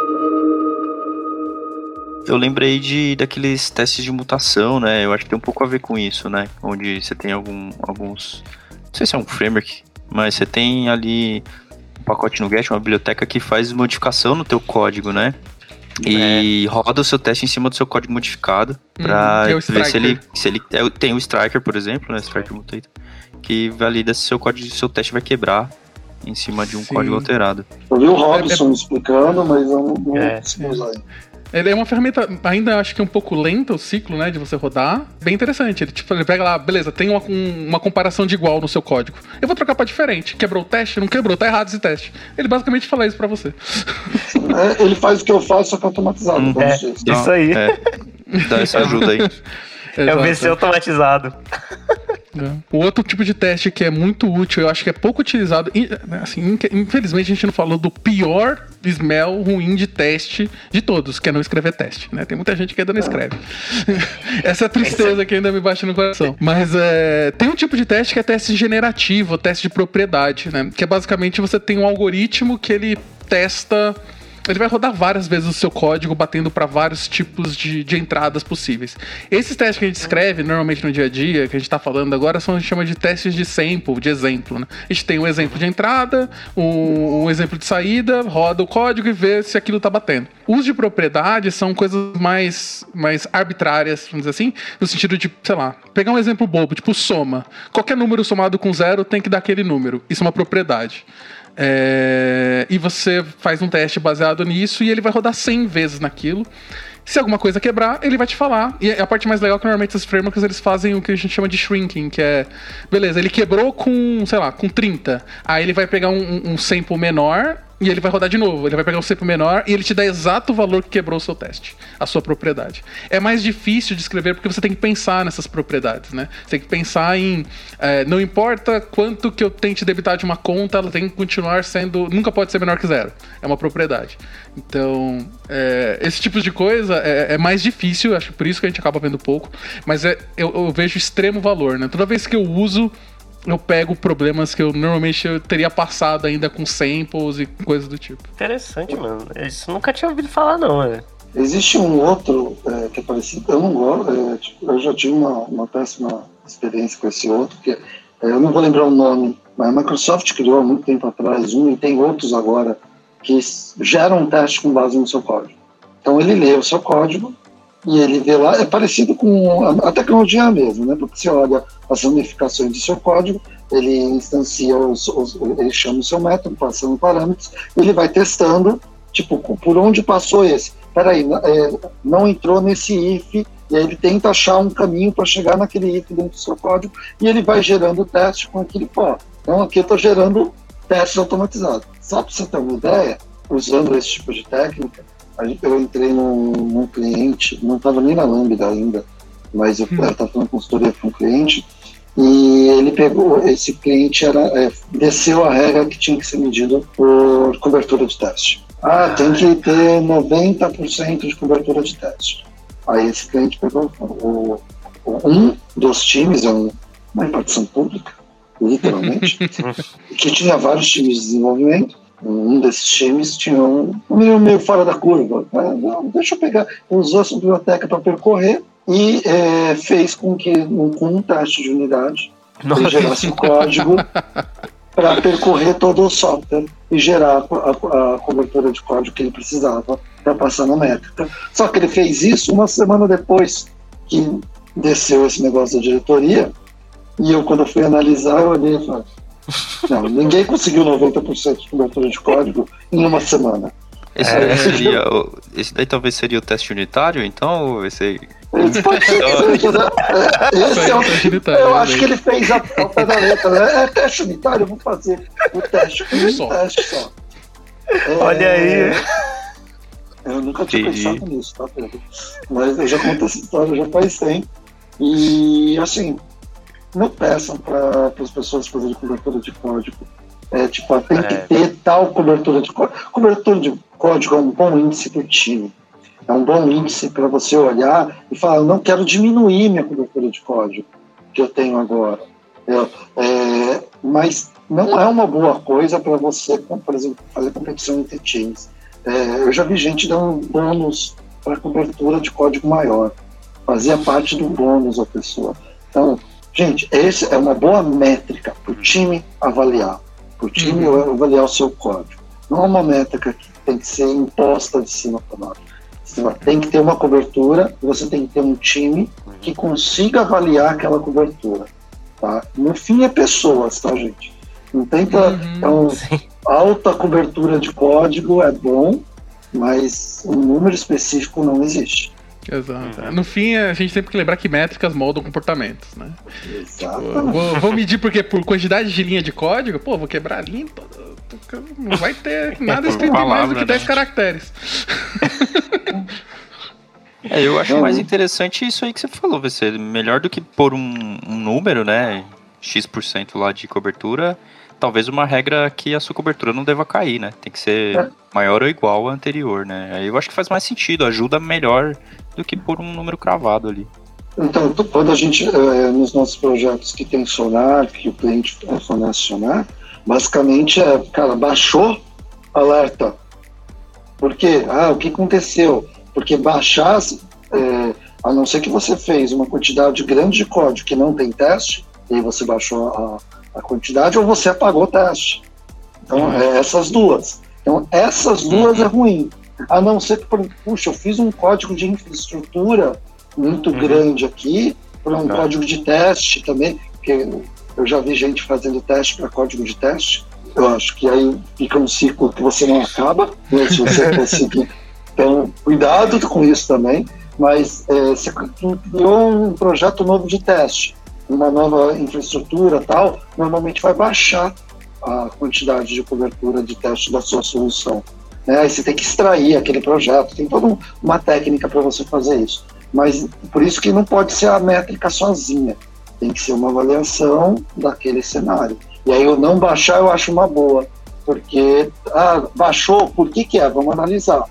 Eu lembrei de daqueles testes de mutação, né? Eu acho que tem um pouco a ver com isso, né? Onde você tem algum, alguns. Não sei se é um framework, mas você tem ali um pacote no Get, uma biblioteca que faz modificação no teu código, né? E é. roda o seu teste em cima do seu código modificado hum, para é ver se ele, se ele é, tem o Striker, por exemplo, né? Striker Mutator, que valida se seu código, seu teste vai quebrar em cima de um Sim. código alterado. Eu vi o Robson é, é... explicando, mas eu não, não é. usar. Ele é uma ferramenta, ainda acho que é um pouco lenta o ciclo, né, de você rodar. Bem interessante. Ele, tipo, ele pega lá, beleza, tem uma, um, uma comparação de igual no seu código. Eu vou trocar para diferente. Quebrou o teste? Não quebrou, tá errado esse teste. Ele basicamente fala isso para você. É, ele faz o que eu faço, só que automatizado. Hum, é, isso aí. É. Dá essa ajuda aí. <laughs> é o VC automatizado. É. O outro tipo de teste que é muito útil, eu acho que é pouco utilizado, assim, infelizmente a gente não falou do pior smell ruim de teste de todos, que é não escrever teste, né? Tem muita gente que ainda não escreve. <laughs> Essa tristeza que ainda me bate no coração. Mas é, tem um tipo de teste que é teste generativo, teste de propriedade, né? Que é basicamente você tem um algoritmo que ele testa ele vai rodar várias vezes o seu código, batendo para vários tipos de, de entradas possíveis. Esses testes que a gente escreve normalmente no dia a dia, que a gente está falando agora, são a gente chama de testes de sample, de exemplo. Né? A gente tem um exemplo de entrada, um, um exemplo de saída, roda o código e vê se aquilo está batendo. Os de propriedade são coisas mais, mais arbitrárias, vamos dizer assim, no sentido de, sei lá, pegar um exemplo bobo, tipo soma. Qualquer número somado com zero tem que dar aquele número. Isso é uma propriedade. É, e você faz um teste baseado nisso e ele vai rodar 100 vezes naquilo. Se alguma coisa quebrar, ele vai te falar. E a parte mais legal é que normalmente esses frameworks eles fazem o que a gente chama de shrinking, que é, beleza, ele quebrou com, sei lá, com 30. Aí ele vai pegar um, um sample menor e ele vai rodar de novo. Ele vai pegar um sample menor e ele te dá exato o valor que quebrou o seu teste, a sua propriedade. É mais difícil de escrever porque você tem que pensar nessas propriedades, né? Você tem que pensar em. É, não importa quanto que eu tente debitar de uma conta, ela tem que continuar sendo. Nunca pode ser menor que zero. É uma propriedade. Então, é, esse tipo de coisa é, é, mais difícil, acho por isso que a gente acaba vendo pouco. Mas é, eu, eu vejo extremo valor, né? Toda vez que eu uso eu pego problemas que eu normalmente eu teria passado ainda com samples e coisas do tipo. Interessante, mano. Isso nunca tinha ouvido falar, não, né? Existe um outro é, que é parecido, eu não gosto, é, tipo, eu já tive uma, uma péssima experiência com esse outro, que é, eu não vou lembrar o nome, mas a Microsoft criou há muito tempo atrás um e tem outros agora que geram um teste com base no seu código. Então ele lê o seu código e ele vê lá, é parecido com a, a tecnologia mesmo, né? Porque você olha as ramificações do seu código, ele instancia, os, os, ele chama o seu método, passando parâmetros, ele vai testando, tipo, por onde passou esse? Peraí, é, não entrou nesse if E aí ele tenta achar um caminho para chegar naquele if dentro do seu código e ele vai gerando teste com aquele pó. Então aqui eu estou gerando testes automatizados. Só para você ter uma ideia, usando esse tipo de técnica, eu entrei num, num cliente, não estava nem na Lambda ainda, mas eu estava hum. fazendo consultoria para um cliente, e ele pegou, esse cliente era, é, desceu a regra que tinha que ser medido por cobertura de teste. Ah, tem que ter 90% de cobertura de teste. Aí esse cliente pegou o, o um dos times, é um, uma repartição pública, literalmente, <laughs> que tinha vários times de desenvolvimento. Um desses times tinha um, um meio, meio fora da curva. Ah, não, deixa eu pegar. Usou essa biblioteca para percorrer e é, fez com que, com um teste de unidade, ele gerasse o código para percorrer todo o software e gerar a, a, cobertura de código que ele precisava para passar na métrica. Só que ele fez isso uma semana depois que desceu esse negócio da diretoria, e eu, quando eu fui analisar, eu olhei e falei: não, ninguém conseguiu 90% de cobertura de código em uma semana. Esse, é, seria, esse daí talvez seria o teste unitário, então? Esse Pode ser <laughs> Esse é o, eu acho que ele fez a, a pé da letra, né? É teste unitário, eu vou fazer o teste um teste só. É, Olha aí. Eu nunca tinha Entendi. pensado nisso, tá, Pedro? Mas eu já conto essa história já faz tempo. E, assim, não peçam para as pessoas fazerem cobertura de código. É, tipo, tem é. que ter tal cobertura de código. Cobertura de código é um bom índice para o time é um bom índice para você olhar e falar: eu não quero diminuir minha cobertura de código que eu tenho agora. Eu, é, mas não é uma boa coisa para você, por exemplo, fazer competição entre times. É, eu já vi gente dando bônus para cobertura de código maior. Fazia parte do bônus a pessoa. Então, gente, essa é uma boa métrica para o time avaliar, para o time uhum. avaliar o seu código. Não é uma métrica que tem que ser imposta de cima para baixo. Você tem que ter uma cobertura, você tem que ter um time que consiga avaliar aquela cobertura. Tá? No fim é pessoas, tá, gente? Não tem uhum, então, alta cobertura de código é bom, mas um número específico não existe. Exato. Uhum. No fim, a gente tem que lembrar que métricas moldam comportamentos, né? Exato. Tipo, vou, vou, medir porque por quantidade de linha de código, pô, vou quebrar a linha, não vai ter <laughs> nada escrito palavra, mais do que 10 né? caracteres. <laughs> É, eu acho mais interessante isso aí que você falou, vai ser melhor do que pôr um, um número, né? X% lá de cobertura, talvez uma regra que a sua cobertura não deva cair, né? Tem que ser é. maior ou igual ao anterior, né? Aí eu acho que faz mais sentido, ajuda melhor do que por um número cravado ali. Então, quando a gente, é, nos nossos projetos que tem sonar, que o cliente fornece sonar, basicamente é, cara, baixou, alerta. Por quê? Ah, o que aconteceu? Porque baixasse, é, a não ser que você fez uma quantidade grande de código que não tem teste, e aí você baixou a, a quantidade, ou você apagou o teste. Então, é essas duas. Então, essas duas é ruim. A não ser que, puxa, eu fiz um código de infraestrutura muito uhum. grande aqui, para um código de teste também, porque eu já vi gente fazendo teste para código de teste. Eu acho que aí fica um ciclo que você não acaba, né, se você <laughs> conseguir então, cuidado com isso também, mas é, você criou um projeto novo de teste, uma nova infraestrutura tal, normalmente vai baixar a quantidade de cobertura de teste da sua solução. Né? Aí você tem que extrair aquele projeto, tem toda uma técnica para você fazer isso. Mas por isso que não pode ser a métrica sozinha, tem que ser uma avaliação daquele cenário. E aí eu não baixar eu acho uma boa, porque ah, baixou, por que, que é? Vamos analisar.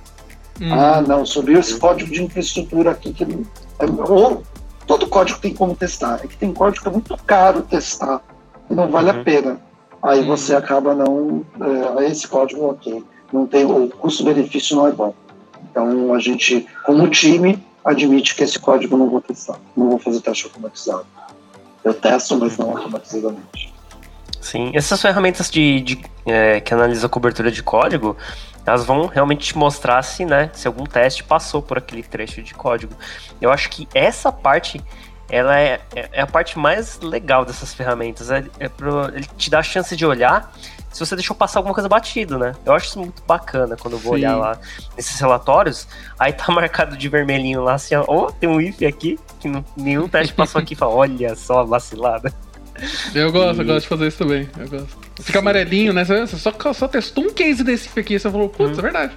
Uhum. Ah, não, subiu esse código de infraestrutura aqui que é, ou todo código tem como testar. É que tem código que é muito caro testar e não vale uhum. a pena. Aí uhum. você acaba não. É, esse código ok. Não tem, o custo-benefício não é bom. Então a gente, como time, admite que esse código não vou testar. Não vou fazer teste automatizado. Eu testo, mas não automatizadamente. Sim, essas ferramentas de, de é, que analisam a cobertura de código, elas vão realmente te mostrar se, né, se algum teste passou por aquele trecho de código. Eu acho que essa parte ela é, é, é a parte mais legal dessas ferramentas. É, é pro, ele te dá a chance de olhar se você deixou passar alguma coisa batido, né? Eu acho isso muito bacana quando eu vou Sim. olhar lá nesses relatórios. Aí tá <laughs> marcado de vermelhinho lá, assim, ó, oh, tem um if aqui, que não, nenhum teste passou aqui. Fala, olha só, vacilada. Eu gosto, e... eu gosto de fazer isso também. Eu gosto. Fica amarelinho, né? Você só, só testou um case desse aqui e você falou, putz, hum. é verdade.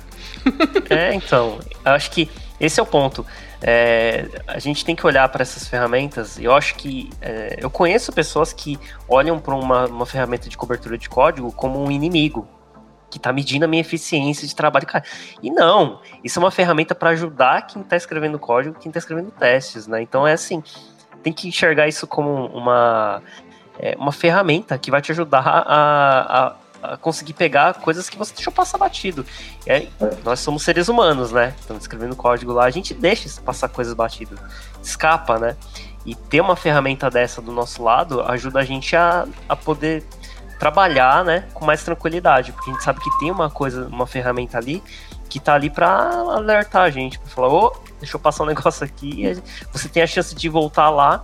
É, então. Eu acho que esse é o ponto. É, a gente tem que olhar para essas ferramentas. Eu acho que é, eu conheço pessoas que olham para uma, uma ferramenta de cobertura de código como um inimigo que está medindo a minha eficiência de trabalho. E não, isso é uma ferramenta para ajudar quem está escrevendo código, quem está escrevendo testes, né? Então é assim, tem que enxergar isso como uma, é, uma ferramenta que vai te ajudar a, a conseguir pegar coisas que você deixou passar batido. Nós somos seres humanos, né? Estamos escrevendo código lá, a gente deixa passar coisas batidas, escapa, né? E ter uma ferramenta dessa do nosso lado ajuda a gente a, a poder trabalhar, né, com mais tranquilidade, porque a gente sabe que tem uma coisa, uma ferramenta ali que tá ali para alertar a gente, para falar, ô, oh, deixa eu passar um <laughs> negócio aqui, você tem a chance de voltar lá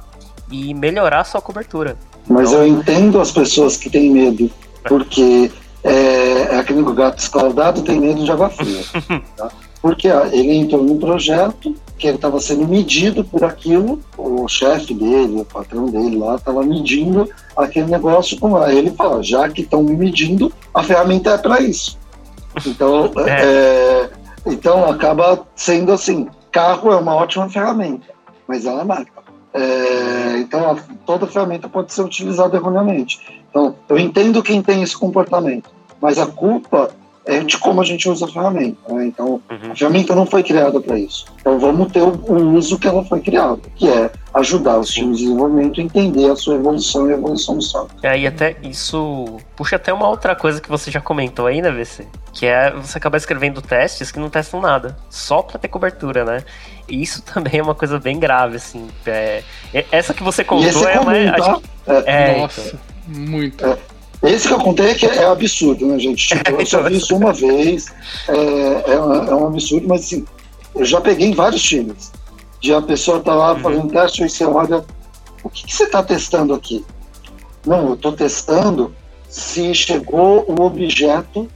e melhorar a sua cobertura. Mas então, eu entendo as pessoas que têm medo porque é, é aquele gato escaldado tem medo de água fria. <laughs> Tá? Porque ó, ele entrou num projeto que ele estava sendo medido por aquilo, o chefe dele, o patrão dele lá, estava medindo aquele negócio com ele fala, já que estão me medindo, a ferramenta é para isso. Então, é. É, então acaba sendo assim, carro é uma ótima ferramenta, mas ela mata. É, então, toda ferramenta pode ser utilizada erroneamente. Então, eu entendo quem tem esse comportamento, mas a culpa é de como a gente usa a ferramenta. Né? Então, uhum. a ferramenta não foi criada para isso. Então, vamos ter o, o, uso que ela foi criada, que é ajudar os times de desenvolvimento a entender a sua evolução e a evolução do software. É, e até isso puxa até uma outra coisa que você já comentou aí, né, VC? Que é você acabar escrevendo testes que não testam nada, só para ter cobertura, né? E isso <laughs> também é uma coisa bem grave, assim. É, é essa que você contou é, comum, é, tá? é, é, Nossa, então. muito. É. Esse que eu contei é que é absurdo, né, gente? Tipo, <laughs> eu só vi isso uma vez, é, é, um absurdo, mas assim, eu já peguei em vários times. De a pessoa tá lá uhum. fazendo teste e você olha, o que, que você está testando aqui? Não, eu estou testando se chegou o objeto.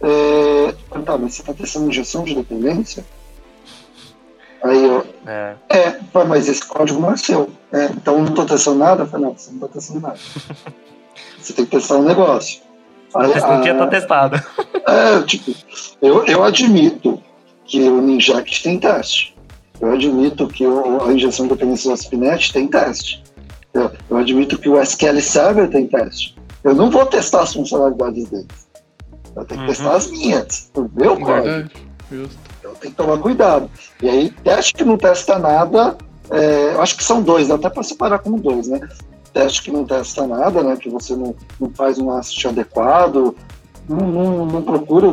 É... Tá, mas você está testando injeção de dependência? Aí eu. É, é mas esse código não é seu. É, então eu não estou testando nada? Eu falei, não, você não está testando nada. <laughs> Você tem que testar um negócio. Aí, a, não tinha tá testado. <laughs> É, tipo, eu, eu admito que o Ninjact tem teste. Eu admito que o, a injeção de dependência do ASP.NET tem teste. Eu, eu, admito que o SQL Server tem teste. Eu não vou testar as funcionalidades deles. Eu tenho que uhum. testar as minhas, o meu código. Eu tenho que tomar cuidado. E aí, teste que não testa nada, é, eu acho que são dois, até para separar como dois, né? Teste que não testa nada, né? Que você não, não faz um assist adequado, não, não, não procura,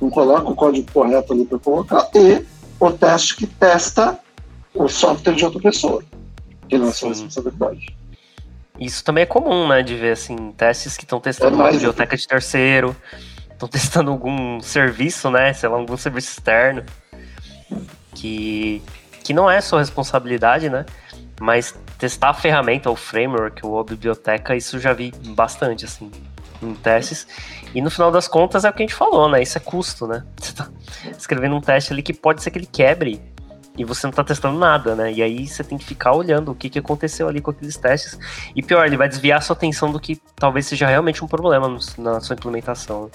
não coloca o código correto ali para colocar, e o teste que testa o software de outra pessoa, que não é sua responsabilidade. Isso também é comum, né, de ver assim, testes que estão testando é uma biblioteca de terceiro, estão testando algum serviço, né, sei lá, algum serviço externo, que, que não é sua responsabilidade, né, mas testar a ferramenta, o framework, ou a biblioteca, isso já vi bastante, assim, em testes. E no final das contas é o que a gente falou, né? Isso é custo, né? Você tá escrevendo um teste ali que pode ser que ele quebre e você não tá testando nada, né? E aí você tem que ficar olhando o que, que aconteceu ali com aqueles testes. E pior, ele vai desviar a sua atenção do que talvez seja realmente um problema no, na sua implementação.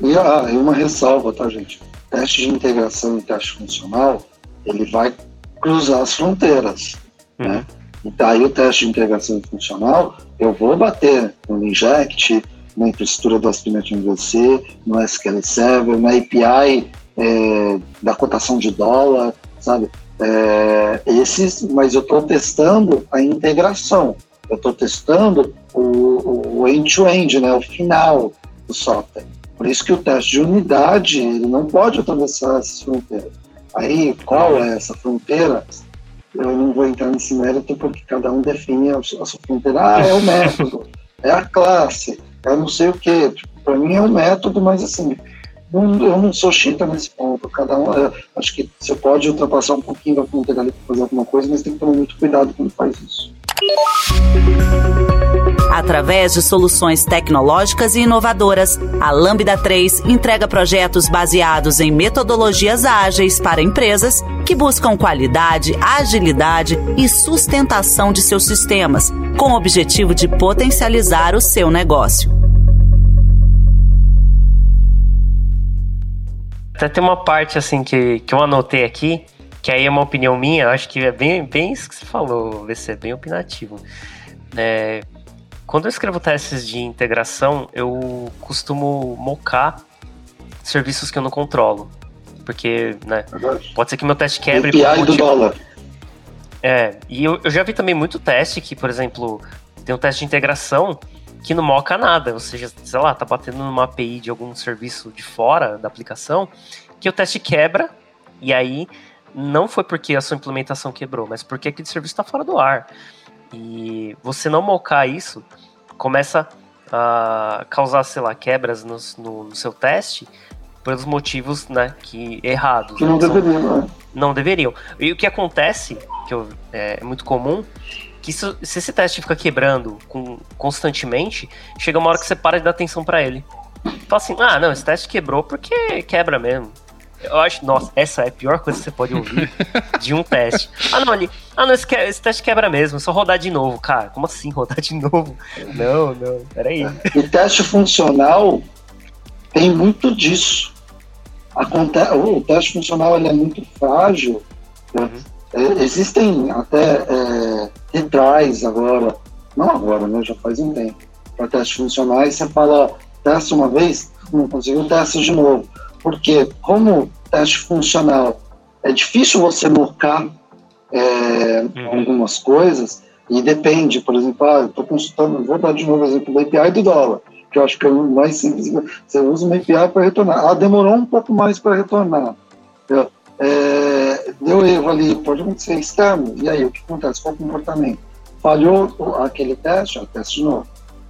E ah, uma ressalva, tá, gente? Teste de integração e teste funcional, ele vai cruzar as fronteiras, uhum. né? E daí o teste de integração funcional, eu vou bater no inject, na infraestrutura do ASP.NET MVC, no SQL Server, na API é, da cotação de dólar, sabe? É, esses, mas eu estou testando a integração, eu estou testando o end-to-end, -end, né, o final do software. Por isso que o teste de unidade ele não pode atravessar essas fronteiras. Aí, qual é essa fronteira? Eu não vou entrar nesse mérito porque cada um define a sua fronteira. Ah, é o método, é a classe, é não sei o quê. Tipo, Para mim é um método, mas assim, eu não sou chita nesse ponto. Cada um, é, acho que você pode ultrapassar um pouquinho da fronteira ali para fazer alguma coisa, mas tem que tomar muito cuidado quando faz isso. Através de soluções tecnológicas e inovadoras, a Lambda 3 entrega projetos baseados em metodologias ágeis para empresas que buscam qualidade, agilidade e sustentação de seus sistemas, com o objetivo de potencializar o seu negócio. Até tem uma parte assim que, que eu anotei aqui, que aí é uma opinião minha, acho que é bem, bem isso que você falou, VC, bem opinativo. É, quando eu escrevo testes de integração, eu costumo mocar serviços que eu não controlo. Porque, né, pode ser que meu teste quebre. API do dólar. É, e eu, eu já vi também muito teste que, por exemplo, tem um teste de integração que não moca nada, ou seja, sei lá, tá batendo numa API de algum serviço de fora da aplicação, que o teste quebra, e aí não foi porque a sua implementação quebrou, mas porque aquele serviço está fora do ar. E você não mocar isso começa a causar, sei lá, quebras no, no, no seu teste pelos motivos, né, que errados. Que não né, deveriam, né? Não deveriam. E o que acontece, que eu, é, é muito comum, que isso, se esse teste fica quebrando com, constantemente, chega uma hora que você para de dar atenção para ele. Fala assim, ah, não, esse teste quebrou porque quebra mesmo. Eu acho, nossa, essa é a pior coisa que você pode ouvir <laughs> de um teste. Ah, não, ali. Ah, não, esse, esse teste quebra mesmo, é só rodar de novo. Cara, como assim rodar de novo? Não, não, peraí. E teste funcional tem muito disso. Aconte o teste funcional ele é muito frágil. Né? Uhum. É, existem até é, retrais agora, não agora, né? Já faz um tempo, para testes funcionais. Você fala, testa uma vez, não conseguiu, testa de novo. Porque, como teste funcional, é difícil você mocar é, uhum. algumas coisas, e depende, por exemplo, ah, estou consultando, vou dar de novo o exemplo do API do dólar, que eu acho que é o mais simples. Você usa uma API para retornar. Ela demorou um pouco mais para retornar. É, deu erro ali, pode acontecer externo, e aí o que acontece? Qual o comportamento? Falhou aquele teste, é teste de novo.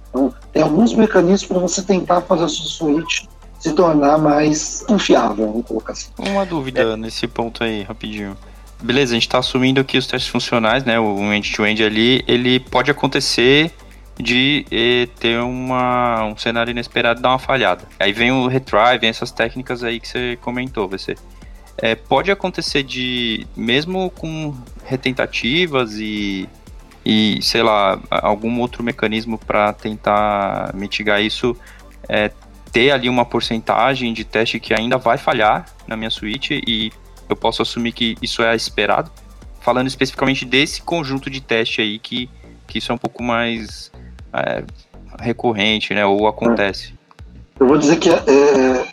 Então, tem alguns mecanismos para você tentar fazer a sua suíte se tornar mais confiável, vamos colocar assim. Uma dúvida é. nesse ponto aí, rapidinho. Beleza, a gente está assumindo que os testes funcionais, né, o end-to-end -end ali, ele pode acontecer de eh, ter uma, um cenário inesperado e dar uma falhada. Aí vem o retry, vem essas técnicas aí que você comentou, você. É, pode acontecer de, mesmo com retentativas e, e sei lá, algum outro mecanismo para tentar mitigar isso, é, ter ali uma porcentagem de teste que ainda vai falhar na minha suíte e eu posso assumir que isso é esperado. Falando especificamente desse conjunto de teste aí, que, que isso é um pouco mais é, recorrente, né? Ou acontece. Eu vou dizer que é, é,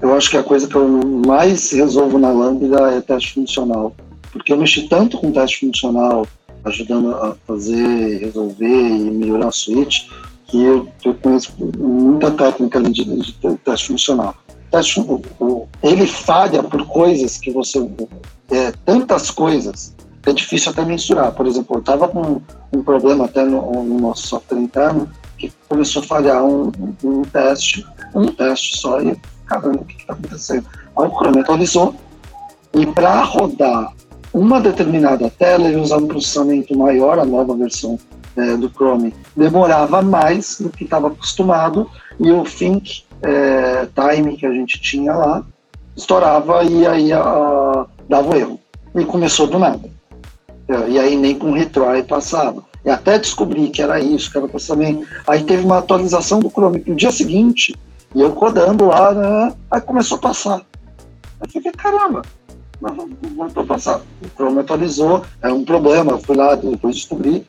eu acho que a coisa que eu mais resolvo na Lambda é teste funcional. Porque eu mexi tanto com teste funcional, ajudando a fazer, resolver e melhorar a suíte, que eu, eu conheço muita técnica de, de, teste funcional. Teste, o, ele falha por coisas que você. É, tantas coisas é difícil até mensurar. Por exemplo, eu estava com um problema até no, no, nosso software interno que começou a falhar um, um, teste, um teste só, e caramba, o que está acontecendo? Aí o Chrome atualizou, e para rodar uma determinada tela, ele usava um processamento maior, a nova versão é, do Chrome demorava mais do que estava acostumado e o think é, time que a gente tinha lá estourava e aí a, dava erro. E começou do nada. É, e aí nem com retry passava. E até descobri que era isso, que era processamento. Aí teve uma atualização do Chrome no dia seguinte, e eu codando lá, né, aí começou a passar. Aí fiquei, caramba, voltou a passar. O Chrome atualizou, era um problema, eu fui lá, depois descobri,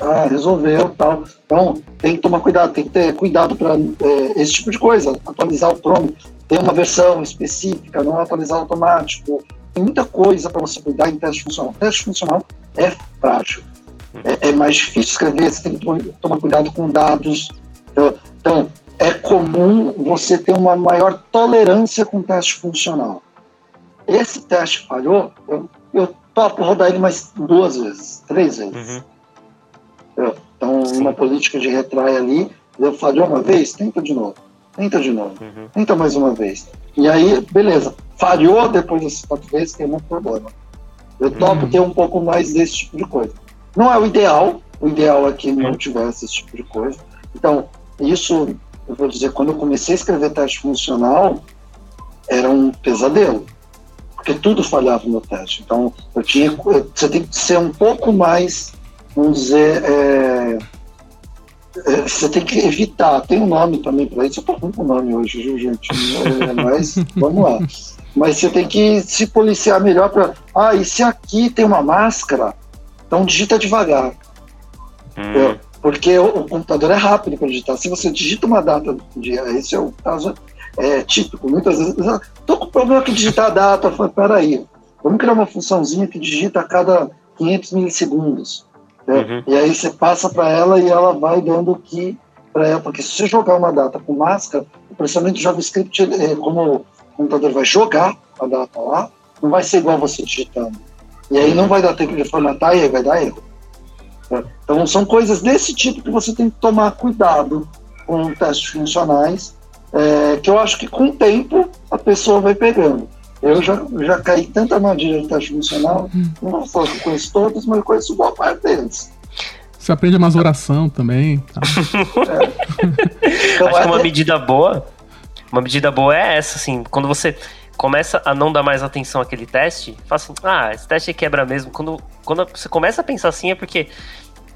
ah, resolveu tal. Então, tem que tomar cuidado, tem que ter cuidado para é, esse tipo de coisa, atualizar o Chrome, ter uma versão específica, não atualizar automático. Tem muita coisa para você cuidar em teste funcional. Teste funcional é frágil. É, é, mais difícil escrever, você tem que tomar cuidado com dados. Então, então, é comum você ter uma maior tolerância com teste funcional. Esse teste falhou, eu, eu topo rodar ele mais duas vezes, três vezes. Uhum. Uma política de retrai ali, eu falhou uma vez, tenta de novo. tenta de novo, uhum. tenta mais uma vez. E aí, beleza, falhou depois dessas quatro vezes, tem um problema. Eu topo uhum. ter um pouco mais desse tipo de coisa. Não é o ideal, o ideal é que não tivesse esse tipo de coisa. Então, isso, eu vou dizer, quando eu comecei a escrever teste funcional, era um pesadelo. Porque tudo falhava no teste. Então, eu tinha, você tem que ser um pouco mais, vamos dizer, é, você tem que evitar. Tem um nome também para isso. Eu tô com o nome hoje, viu, gente? É, mas vamos lá. Mas você tem que se policiar melhor para. Ah, e se aqui tem uma máscara, então digita devagar. Hum. Porque o, computador é rápido para digitar. Se você digita uma data do dia, esse é o caso é, típico. Muitas vezes, estou com problema que digitar a data. Falei, peraí, vamos criar uma funçãozinha que digita a cada 500 milissegundos. Né? Uhum. E aí você passa para ela e ela vai dando o que para ela. Porque se você jogar uma data com máscara, o processamento de JavaScript, é, como o computador vai jogar a data lá, não vai ser igual você digitando. E aí não vai dar tempo de formatar e aí vai dar erro. Né? Então são coisas desse tipo que você tem que tomar cuidado com testes funcionais, é, que eu acho que com o tempo a pessoa vai pegando. Eu já, já caí tanta armadilha de teste funcional, não vou falar que eu conheço todos, mas eu conheço boa parte deles. Você aprende mais oração também. Tá? <laughs> É. Então, Acho que uma é- medida boa, uma medida boa é essa, assim, quando você começa a não dar mais atenção àquele teste, fala assim, ah, esse teste quebra mesmo. Quando, quando você começa a pensar assim é porque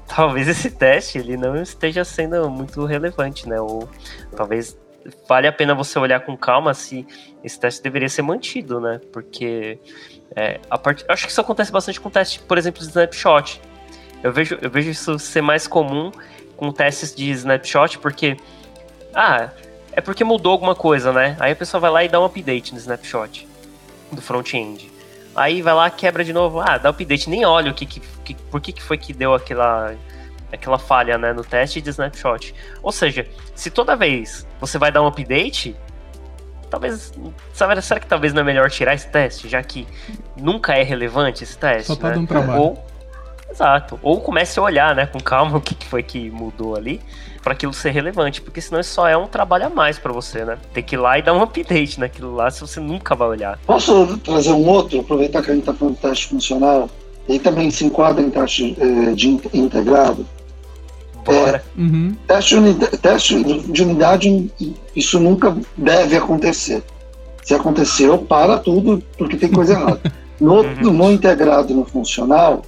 talvez esse teste ele não esteja sendo muito relevante, né? Ou talvez vale a pena você olhar com calma se esse teste deveria ser mantido, né? Porque é, a part... acho que isso acontece bastante com teste, por exemplo, de snapshot. Eu vejo, eu vejo isso ser mais comum com testes de snapshot, porque ah, é porque mudou alguma coisa, né? Aí a pessoa vai lá e dá um update no snapshot do front-end. Aí vai lá, quebra de novo, ah, dá update, nem olha o que, que, que por que, que foi que deu aquela aquela falha né, no teste de snapshot. Ou seja, se toda vez você vai dar um update, talvez. Sabe, será que talvez não é melhor tirar esse teste, já que nunca é relevante esse teste? Só tá né? dando trabalho. Ou, exato. Ou comece a olhar né, com calma <laughs> o que foi que mudou ali para aquilo ser relevante, porque senão isso só é um trabalho a mais para você, né? Tem que ir lá e dar um update naquilo lá, se você nunca vai olhar. Posso trazer um outro, aproveitar que a gente está falando de teste funcional, e também se enquadra em teste eh, de integrado? Bora. É, uhum. teste, unidade, teste de unidade, isso nunca deve acontecer. Se aconteceu, para tudo, porque tem coisa errada. <laughs> No, uhum. no integrado no funcional,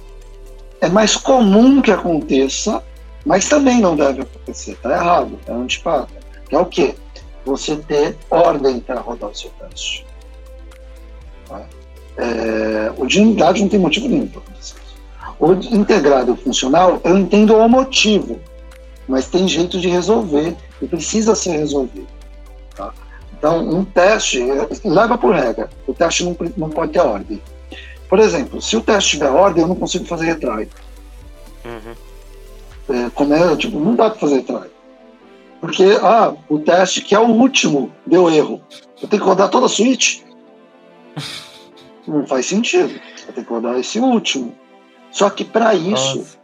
é mais comum que aconteça, mas também não deve acontecer. Está errado, é antipata. Que é o quê? Você ter ordem para rodar o seu teste. Tá? É, o de unidade não tem motivo nenhum para acontecer. O integrado funcional, eu entendo o motivo mas tem jeito de resolver e precisa ser resolvido. Tá? Então, um teste, leva por regra, o teste não, não pode ter ordem. Por exemplo, se o teste tiver ordem, eu não consigo fazer retry. Uhum. É, como é, tipo, não dá para fazer retry. Porque, ah, o teste que é o último deu erro. Eu tenho que rodar toda a suíte? <laughs> não faz sentido. Eu tenho que rodar esse último. Só que para isso Nossa.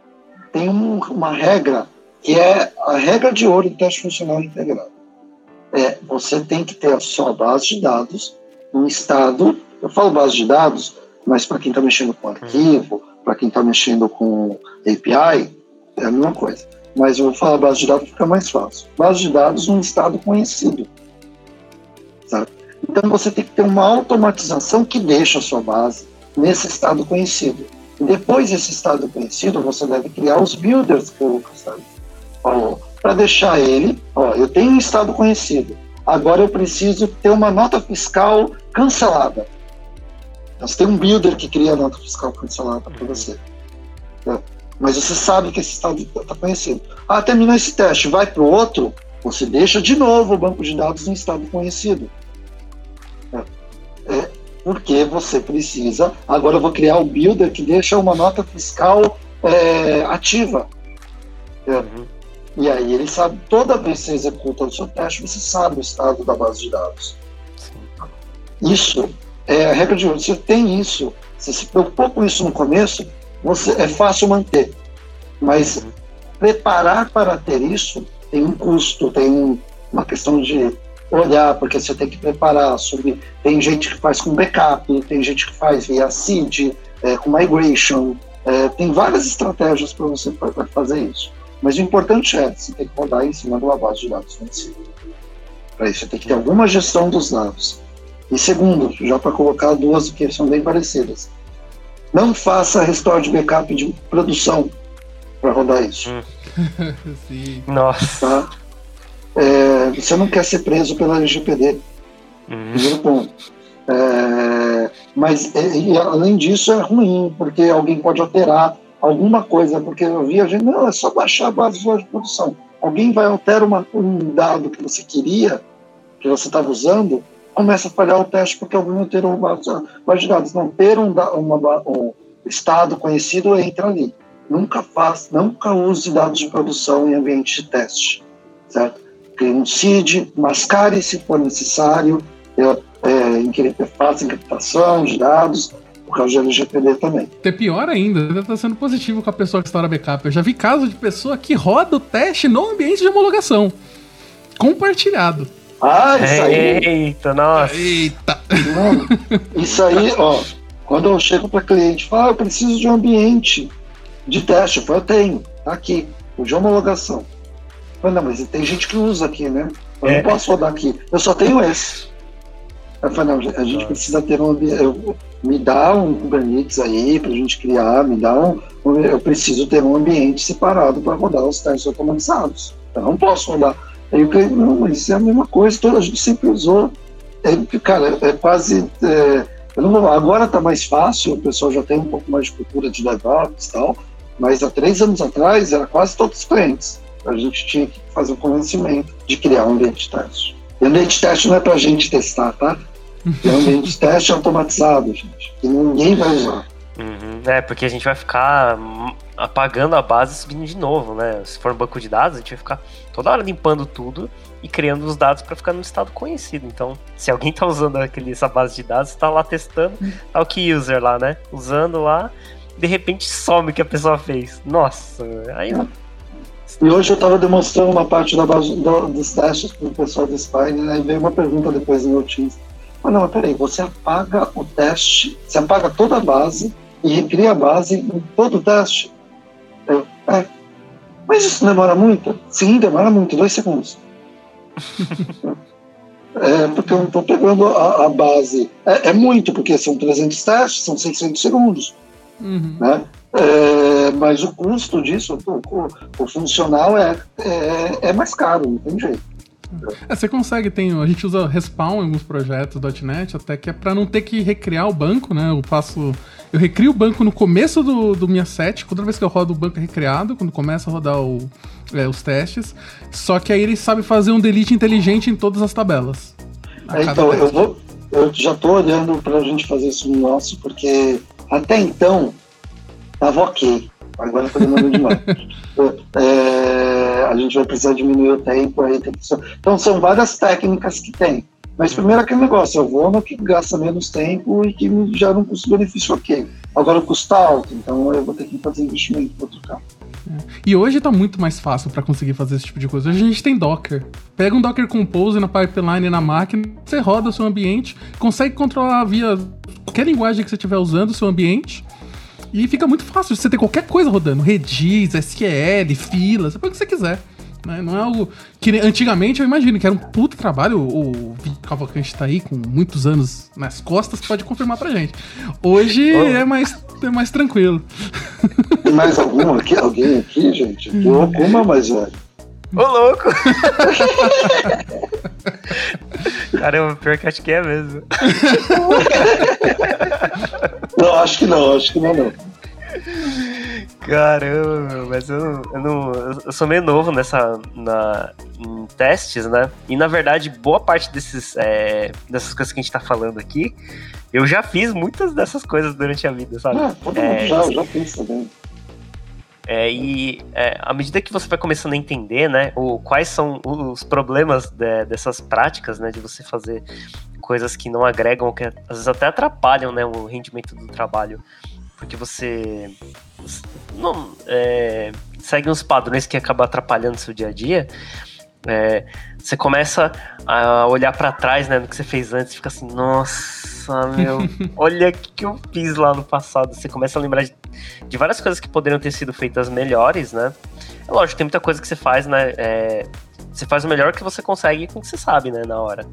tem um, uma regra que é a regra de ouro do teste funcional integrado. É, você tem que ter a sua base de dados um estado, eu falo base de dados, mas para quem está mexendo com arquivo, para quem está mexendo com API, é a mesma coisa. Mas eu vou falar base de dados fica mais fácil. Base de dados num estado conhecido. Sabe? Então você tem que ter uma automatização que deixa a sua base nesse estado conhecido. Depois desse estado conhecido, você deve criar os builders que o Lucas está para deixar ele, ó, eu tenho um estado conhecido, agora eu preciso ter uma nota fiscal cancelada. Então, você tem um builder que cria a nota fiscal cancelada para você. Né? Mas você sabe que esse estado está conhecido. Ah, terminou esse teste, vai para o outro, você deixa de novo o banco de dados em estado conhecido. É, porque você precisa. Agora eu vou criar o builder que deixa uma nota fiscal é, ativa. É, uhum. E aí ele sabe, toda vez que você executa o seu teste, você sabe o estado da base de dados. Isso é a regra de ouro. Você tem isso, você se preocupou com isso no começo, você, é fácil manter. Mas uhum. preparar para ter isso tem um custo, tem uma questão de olhar, porque você tem que preparar sobre. Tem gente que faz com backup, tem gente que faz via seed, é, com migration, é, tem várias estratégias para você fazer isso. Mas o importante é, você tem que rodar em cima de uma base de dados vencida. Para isso, você tem que ter alguma gestão dos dados. E segundo, já para colocar duas que são bem parecidas, não faça restore de backup de produção para rodar isso. <laughs> Sim. Nossa. Tá? É, você não quer ser preso pela LGPD. Uhum. Primeiro ponto. É, mas, e, além disso, é ruim, porque alguém pode alterar alguma coisa, porque eu vi a gente, não, é só baixar a base de produção. Alguém vai alterar uma, um dado que você queria, que você estava usando, começa a falhar o teste porque alguém alterou uma base de dados. Não ter um, uma, um estado conhecido entra ali. Nunca faz, nunca use dados de produção em ambiente de teste, certo? Crie um CID, mascare se for necessário, é, é, faça encriptação de dados, por causa do LGPD também. É pior ainda, está sendo positivo com a pessoa que estoura backup. Eu já vi casos de pessoa que roda o teste no ambiente de homologação. Compartilhado. Ah, isso aí. Eita, nossa. Eita. Mano, isso aí, <laughs> ó. Quando eu chego para cliente, falo, ah, eu preciso de um ambiente de teste. Eu falo, eu tenho, tá aqui, o de homologação. Eu falo, não, mas tem gente que usa aqui, né? Eu é. não posso rodar aqui. Eu só tenho esse. Eu falei, não, a gente precisa ter um ambiente. Me dá um Kubernetes aí para a gente criar, me dá um. Eu preciso ter um ambiente separado para rodar os testes automatizados. Eu não posso rodar. Aí eu falei, não, mas isso é a mesma coisa, toda a gente sempre usou. É, cara, é quase. É, agora está mais fácil, o pessoal já tem um pouco mais de cultura de DevOps e tal, mas há três anos atrás era quase todos os clientes. A gente tinha que fazer o convencimento de criar um ambiente de teste. E o ambiente de teste não é para a gente testar, tá? <laughs> É um ambiente de teste automatizado, gente, que ninguém vai usar. Uhum. É, porque a gente vai ficar apagando a base e subindo de novo, né? Se for um banco de dados, a gente vai ficar toda hora limpando tudo e criando os dados para ficar no estado conhecido. Então, se alguém tá usando aquele, essa base de dados, tá lá testando, tá o key user lá, né? Usando lá, de repente some o que a pessoa fez. Nossa, aí. E hoje eu estava demonstrando uma parte da base do, dos testes para o pessoal do Spine, né? E veio uma pergunta depois no meu Teams. Mas não, peraí, você apaga o teste, você apaga toda a base e recria a base em todo o teste. Eu, é. Mas isso demora muito? Sim, demora muito, dois segundos. <laughs> é, porque eu estou pegando a, a base. É, é, muito, porque são 300 testes, são 600 segundos. Uhum. Né? É, mas o custo disso, o, o, funcional é, é, é, mais caro, não tem jeito. É, você consegue, tem, a gente usa respawn em alguns projetos .NET, até que é para não ter que recriar o banco, né? Eu passo, eu recrio o banco no começo do, do minha set, toda vez que eu rodo o banco é recriado, quando começa a rodar o, é, os testes. Só que aí ele sabe fazer um delete inteligente em todas as tabelas. É, então, eu, vou, eu já tô olhando para a gente fazer isso no nosso, porque até então tava ok. Agora tá demorando demais. é, a gente vai precisar diminuir o tempo aí. Tem que... Então são várias técnicas que tem. Mas primeiro aquele negócio, eu vou no que gasta menos tempo e que me gera um custo-benefício ok. Agora custa alto, então eu vou ter que fazer investimento para outro carro. É. E hoje está muito mais fácil para conseguir fazer esse tipo de coisa. Hoje a gente tem Docker. Pega um Docker Compose na pipeline na máquina, você roda o seu ambiente, consegue controlar via qualquer linguagem que você estiver usando o seu ambiente e fica muito fácil você ter qualquer coisa rodando. Redis, SQL, filas, você põe o que você quiser. Né? Não é algo que antigamente eu imagino que era um puto trabalho. O Cavalcante tá aí com muitos anos nas costas, pode confirmar pra gente. Hoje oh. é, mais, é mais tranquilo. Tem mais algum aqui? Alguém aqui, gente? Tô alguma mais velho. Ô, louco! <laughs> Caramba, pior que acho que é mesmo. <laughs> Não, acho que não, acho que não, não. Caramba, mas eu, eu, não, eu sou meio novo nessa na, em testes, né? E na verdade, boa parte desses, é, dessas coisas que a gente tá falando aqui, eu já fiz muitas dessas coisas durante a vida, sabe? Ah, é, já, já fiz também. É, e é, à medida que você vai começando a entender, né, o, quais são os problemas de, dessas práticas, né, de você fazer coisas que não agregam, que às vezes até atrapalham, né, o rendimento do trabalho, porque você não é, segue uns padrões que acabam atrapalhando seu dia a dia. É, você começa a olhar para trás, né, no que você fez antes, fica assim, nossa, meu, <laughs> olha o que eu fiz lá no passado. Você começa a lembrar de, de, várias coisas que poderiam ter sido feitas melhores, né? É lógico, tem muita coisa que você faz, né? É, você faz o melhor que você consegue com o que você sabe, né, na hora.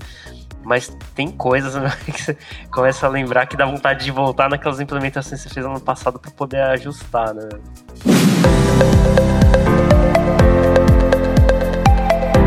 Mas tem coisas <laughs> né, que você começa a lembrar que dá vontade de voltar naquelas implementações que você fez ano passado para poder ajustar, né?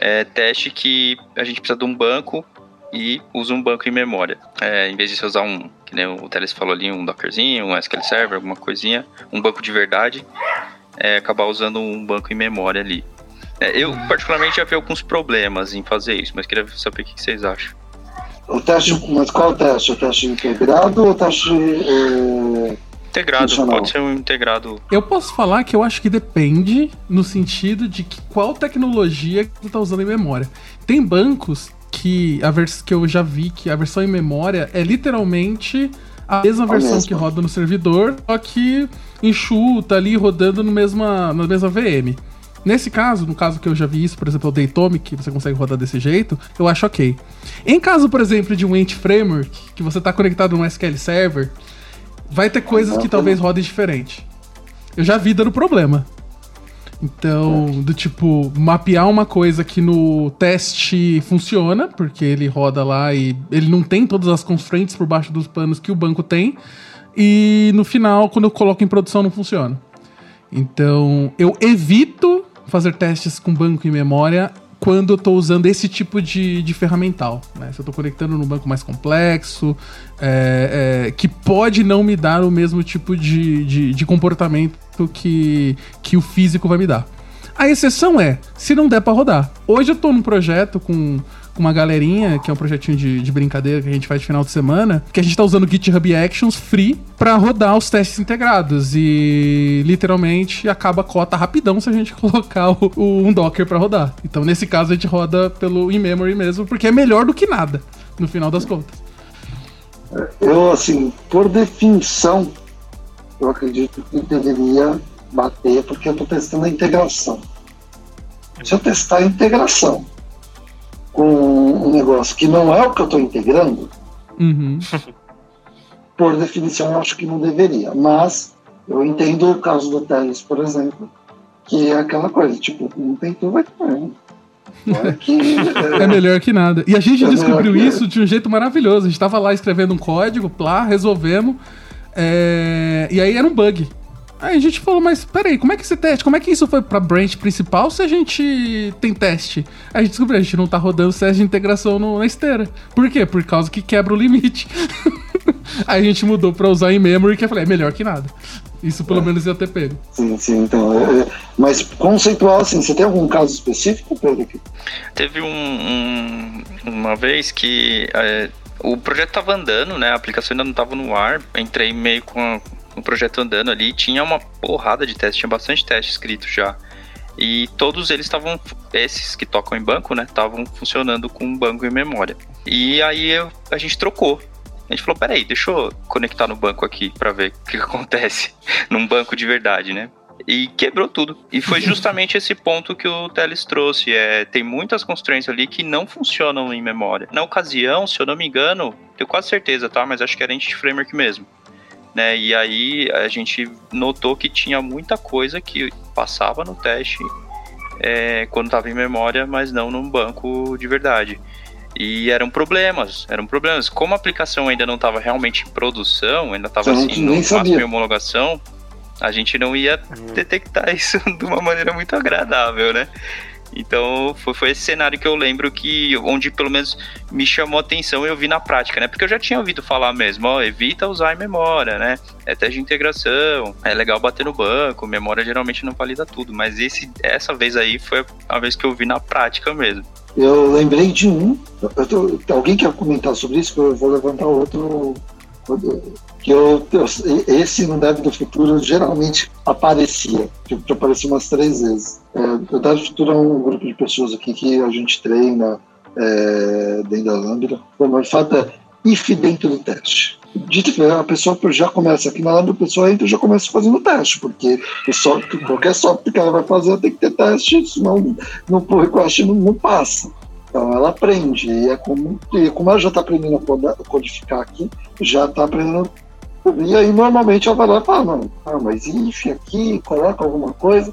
é, teste que a gente precisa de um banco e usa um banco em memória. É, em vez de você usar um, que nem o Teles falou ali, um Dockerzinho, um SQL Server, alguma coisinha, um banco de verdade, é, acabar usando um banco em memória ali. É, eu, particularmente, já vi alguns problemas em fazer isso, mas queria saber o que vocês acham. O teste, mas qual o teste? O teste integrado ou o teste. É Integrado, pode ser um integrado. Eu posso falar que eu acho que depende no sentido de que qual tecnologia que tu tá usando em memória. Tem bancos que a vers que eu já vi que a versão em memória é literalmente a mesma a versão mesma. que roda no servidor, só que enxuta ali rodando no mesma, na mesma VM. Nesse caso, no caso que eu já vi isso, por exemplo, o Datomic, que você consegue rodar desse jeito, eu acho ok. Em caso, por exemplo, de um Ent Framework, que você está conectado no SQL Server, vai ter coisas que talvez rodem diferente. Eu já vi dando problema. Então, do tipo, mapear uma coisa que no teste funciona, porque ele roda lá e ele não tem todas as constraints por baixo dos panos que o banco tem, e no final, quando eu coloco em produção, não funciona. Então, eu evito fazer testes com banco em memória quando eu estou usando esse tipo de, de ferramental. Né? Se eu estou conectando num banco mais complexo, é, é, que pode não me dar o mesmo tipo de, de, de comportamento que, que o físico vai me dar. A exceção é, se não der para rodar. Hoje eu estou num projeto com com uma galerinha, que é um projetinho de, de brincadeira que a gente faz de final de semana, que a gente tá usando o GitHub Actions free para rodar os testes integrados. E literalmente acaba a cota rapidão se a gente <laughs> colocar o, o um Docker para rodar. Então, nesse caso, a gente roda pelo in-memory mesmo, porque é melhor do que nada, no final das contas. Eu, assim, por definição, eu acredito que deveria bater, porque eu estou testando a integração. Se eu testar a integração com um negócio que não é o que eu estou integrando, uhum. <laughs> por definição, eu acho que não deveria. Mas eu entendo o caso do Teles, por exemplo, que é aquela coisa, tipo, não tem tu, vai ter. É, melhor que nada. E a gente é descobriu isso de um jeito maravilhoso. A gente estava lá escrevendo um código, plá, resolvemos. É... E aí era um bug. Aí a gente falou, mas peraí, como é que esse teste, como é que isso foi pra branch principal se a gente tem teste? Aí a gente descobriu, a gente não tá rodando teste de integração no, na esteira. Por quê? Por causa que quebra o limite. <laughs> Aí a gente mudou pra usar em memory, que eu falei, é melhor que nada. Isso pelo é. menos ia ter pego. Sim, sim, então. É, é, mas conceitual, assim, você tem algum caso específico, Pedro? Teve um, um, uma vez que é, o projeto tava andando, né? A aplicação ainda não tava no ar. Entrei meio com a no projeto andando ali, tinha uma porrada de testes, tinha bastante teste escrito já. E todos eles estavam, esses que tocam em banco, né, estavam funcionando com banco em memória. E aí eu, a gente trocou. A gente falou, peraí, deixa eu conectar no banco aqui para ver o que, que acontece <laughs> num banco de verdade, né? e quebrou tudo. E foi <laughs> justamente esse ponto que o Teles trouxe. É, tem muitas constraints ali que não funcionam em memória. Na ocasião, se eu não me engano, tenho quase certeza, tá? Mas acho que era Entity Framework mesmo né? E aí a gente notou que tinha muita coisa que passava no teste é, quando estava em memória, mas não num banco de verdade. E eram problemas, eram problemas. Como a aplicação ainda não estava realmente em produção, ainda estava assim, no máximo em homologação, a gente não ia hum. detectar <laughs> isso de uma maneira muito agradável, né? Então foi, foi esse cenário que eu lembro que onde pelo menos me chamou a atenção e eu vi na prática, né? Porque eu já tinha ouvido falar mesmo, ó, evita usar em memória, né? É teste de integração, é legal bater no banco, memória geralmente não valida tudo, mas esse, essa vez aí foi a vez que eu vi na prática mesmo. Eu lembrei de um, tô, alguém quer comentar sobre isso? Eu vou levantar outro que eu, eu, esse no Dev do Futuro geralmente aparecia, que apareceu umas três vezes. É, o Dev do Futuro é um grupo de pessoas aqui que a gente treina é, dentro da Lambda. O fato é if dentro do teste. Dito a pessoa já começa aqui na Lambda, a pessoa entra e já começa fazendo teste, porque o software, qualquer software que ela vai fazer tem que ter teste, senão no pull request não, não passa. Então ela aprende, e é como, e como ela já está aprendendo a codificar aqui, já está aprendendo. E aí normalmente ela vai lá e fala, não, ah, mas if aqui, coloca alguma coisa,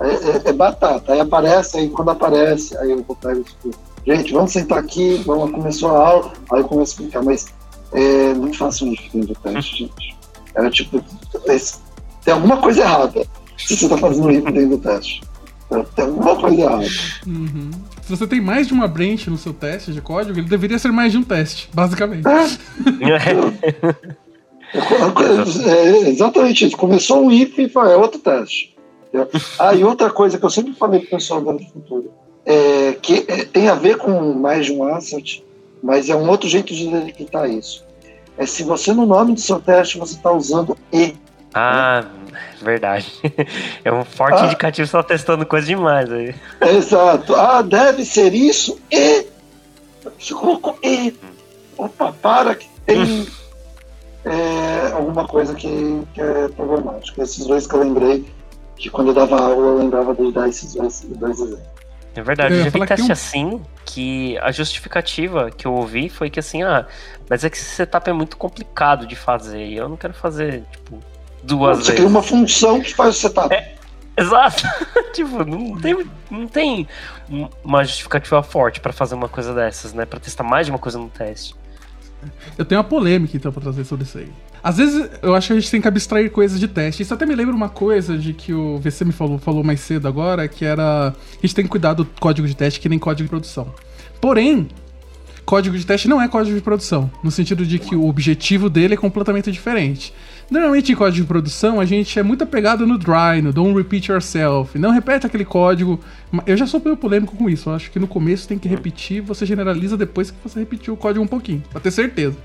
é, é, é, batata. Aí aparece, aí quando aparece, aí eu vou pegar isso. Gente, vamos sentar aqui, vamos, começou a aula, aí eu começo a explicar, mas é, não façam if dentro do teste, gente. É tipo, tem alguma coisa errada se você está fazendo if dentro do teste. Tem alguma coisa errada. Uhum. Se você tem mais de uma branch no seu teste de código, ele deveria ser mais de um teste, basicamente. É. <laughs> é, exatamente isso. Começou um if e é outro teste. <laughs> Ah, e outra coisa que eu sempre falei para o pessoal do futuro, é, que é, tem a ver com mais de um asset, mas é um outro jeito de delimitar isso. É se você no nome do seu teste você está usando e. Ah, verdade. <laughs> É um forte ah, indicativo você tá testando coisa demais aí. Exato. Ah, deve ser isso e. Você colocou e. Opa, para que tem <laughs> é, alguma coisa que, que é problemática. Esses dois que eu lembrei, que quando eu dava aula eu lembrava de dar esses dois, dois exemplos. É verdade, eu já vi teste um... assim que a justificativa que eu ouvi foi que assim, ah, mas é que esse setup é muito complicado de fazer e eu não quero fazer, tipo, duas Você vezes. Você cria uma função que faz o setup. É, exato. <laughs> tipo, não tem, não tem uma justificativa forte para fazer uma coisa dessas, né? Pra testar mais de uma coisa no teste. Eu tenho uma polêmica então pra trazer sobre isso aí. Às vezes eu acho que a gente tem que abstrair coisas de teste. Isso até me lembra uma coisa de que o VC me falou, falou mais cedo agora, que era. A gente tem que cuidar do código de teste que nem código de produção. Porém, código de teste não é código de produção, no sentido de que o objetivo dele é completamente diferente. Normalmente em código de produção a gente é muito apegado no dry, no don't repeat yourself. Não repete aquele código. Eu já sou meio polêmico com isso. Eu acho que no começo tem que repetir, você generaliza depois que você repetiu o código um pouquinho, pra ter certeza.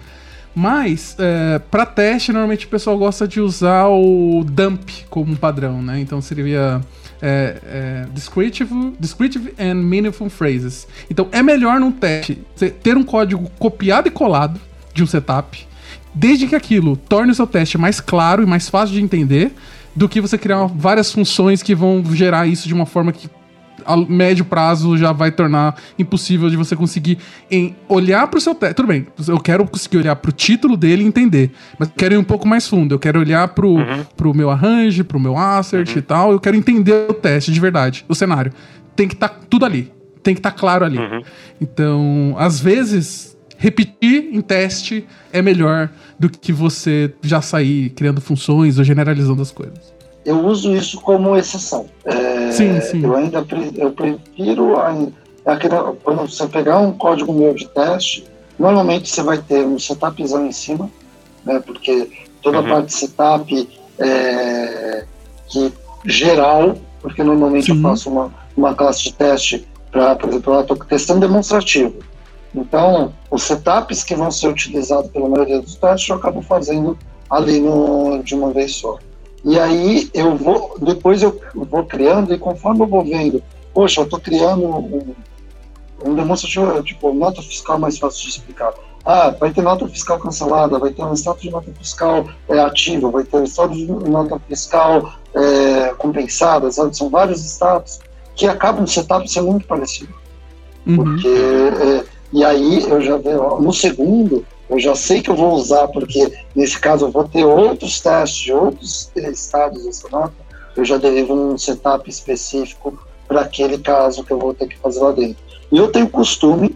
Mas, é, para teste, normalmente o pessoal gosta de usar o dump como padrão, né? Então seria é, é, descriptive, descriptive and meaningful phrases. Então é melhor num teste ter um código copiado e colado de um setup desde que aquilo torne o seu teste mais claro e mais fácil de entender, do que você criar várias funções que vão gerar isso de uma forma que a médio prazo já vai tornar impossível de você conseguir em olhar para o seu teste. Tudo bem, eu quero conseguir olhar para o título dele e entender, mas quero ir um pouco mais fundo. Eu quero olhar para o uhum. meu arrange, para o meu assert uhum. e tal. Eu quero entender o teste de verdade, o cenário. Tem que estar tá tudo ali. Tem que estar tá claro ali. Uhum. Então, às vezes, repetir em teste é melhor do que você já sair criando funções ou generalizando as coisas. Eu uso isso como exceção. É, sim, sim. Eu ainda eu prefiro aquela, quando você pegar um código meu de teste, normalmente você vai ter um setupzão em cima, né, porque toda uhum. a parte de setup é, que geral, porque normalmente sim. eu faço uma, uma classe de teste para, por exemplo, eu estou testando demonstrativo. Então, os setups que vão ser utilizados pela maioria dos testes eu acabo fazendo ali no, de uma vez só. E aí eu vou, depois eu vou criando e conforme eu vou vendo, poxa, eu estou criando um, um demonstrativo, tipo, nota fiscal mais fácil de explicar. Ah, vai ter nota fiscal cancelada, vai ter um status de nota fiscal é, ativa, vai ter um status de nota fiscal é, compensada, sabe? São vários status que acabam no setup sendo muito parecido. Uhum. Porque é, e aí eu já vejo, no segundo, eu já sei que eu vou usar, porque nesse caso eu vou ter outros testes de outros estados dessa nota, eu já derivo um setup específico para aquele caso que eu vou ter que fazer lá dentro. E eu tenho costume,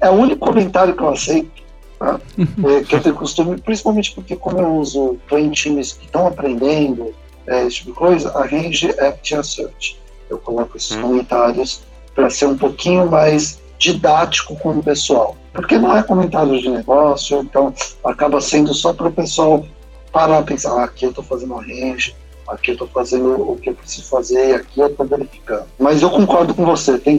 é o único comentário que eu aceito, tá? é, que eu tenho costume, principalmente porque como eu uso em times que estão aprendendo é, esse tipo de coisa, a range act assert. Eu coloco esses hum. comentários para ser um pouquinho mais didático com o pessoal. Porque não é comentário de negócio, então acaba sendo só para o pessoal parar a pensar, ah, aqui eu estou fazendo range, aqui eu estou fazendo o que eu preciso fazer, aqui eu estou verificando. Mas eu concordo com você, tem,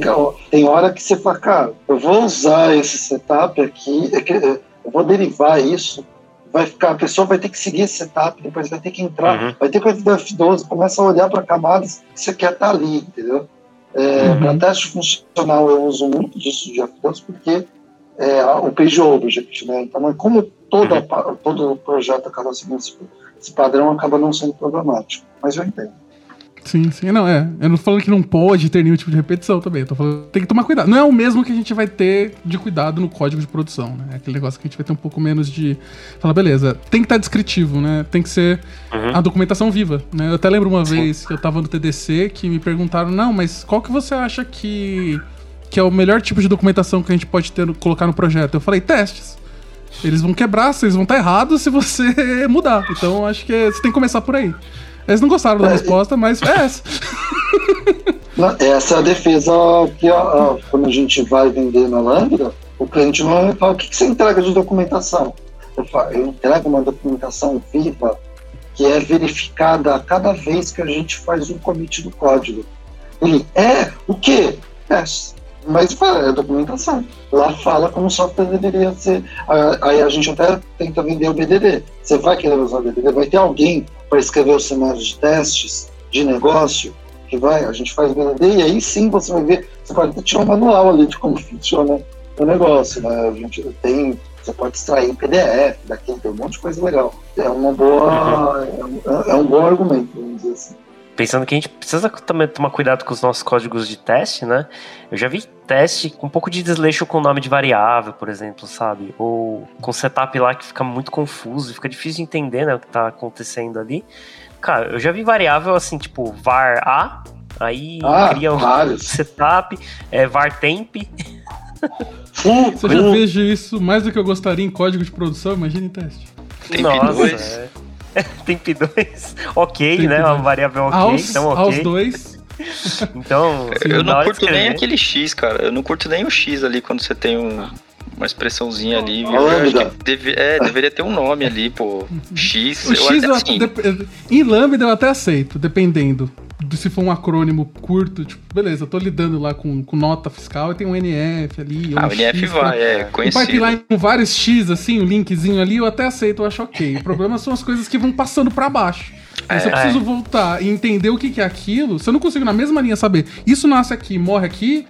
tem hora que você fala, cara, eu vou usar esse setup aqui, é eu vou derivar isso, vai ficar, a pessoa vai ter que seguir esse setup, depois vai ter que entrar, uhum. vai ter que ir do F12, começa a olhar para camadas que você quer estar tá ali, entendeu? É, uhum. Para teste funcional eu uso muito disso de F12 porque é, o page object, né? Então, como toda, uhum. todo projeto acaba seguindo esse, esse padrão, acaba não sendo problemático. Mas eu entendo. Sim, sim, não, é. Eu não tô falando que não pode ter nenhum tipo de repetição também. Eu tô falando tem que tomar cuidado. Não é o mesmo que a gente vai ter de cuidado no código de produção, né? É aquele negócio que a gente vai ter um pouco menos de. Falar, beleza, tem que estar tá descritivo, né? Tem que ser uhum. a documentação viva, né? Eu até lembro uma sim. vez que eu tava no TDC que me perguntaram, não, mas qual que você acha que, que é o melhor tipo de documentação que a gente pode ter, colocar no projeto? Eu falei, testes. Eles vão quebrar, vocês vão estar tá errados se você <laughs> mudar. Então acho que você tem que começar por aí. Eles não gostaram da é, resposta, mas é essa. essa é a defesa que ó, quando a gente vai vender na Lambda, o cliente não fala, o que, você entrega de documentação? Eu, falo, eu entrego uma documentação viva que é verificada a cada vez que a gente faz um commit do código. Ele, é, o quê? É, mas é documentação. Lá fala como o software deveria ser. Aí a gente até tenta vender o BDD. Você vai querer usar o BDD? Vai ter alguém para escrever o cenário de testes de negócio que vai, a gente faz o BDD e aí sim você vai ver, você pode tirar um manual ali de como funciona o negócio, né? A gente tem, você pode extrair PDF daqui, tem um monte de coisa legal. É uma boa, é, é um bom argumento, vamos dizer assim pensando que a gente precisa também tomar cuidado com os nossos códigos de teste, né? Eu já vi teste com um pouco de desleixo com o nome de variável, por exemplo, sabe? Ou com setup lá que fica muito confuso, fica difícil de entender, né, o que tá acontecendo ali. Cara, eu já vi variável assim, tipo var a, aí ah, cria um vários. setup, é var temp. Você já vejo isso mais do que eu gostaria em código de produção, imagina em teste. Nossa, é. <laughs> Temp 2, ok, Temp né? 2. Uma variável ok, aos, então ok. Aos dois. então, eu não curto nem aquele X, cara. Eu não curto nem o X ali quando você tem um, uma expressãozinha ali. Deve, é, deveria ter um nome ali, pô. <laughs> X. O X eu, assim. Em Lambda eu até aceito, dependendo se for um acrônimo curto, tipo, beleza, eu tô lidando lá com, com nota fiscal e tem um NF ali. Ah, um o NF X vai, pra, é conhecido. Um pipeline com vários X, assim, um linkzinho ali, eu até aceito, eu acho ok. O problema são as coisas que vão passando para baixo. É, se eu preciso é. voltar e entender o que, que é aquilo, se eu não consigo na mesma linha saber, isso nasce aqui, morre aqui,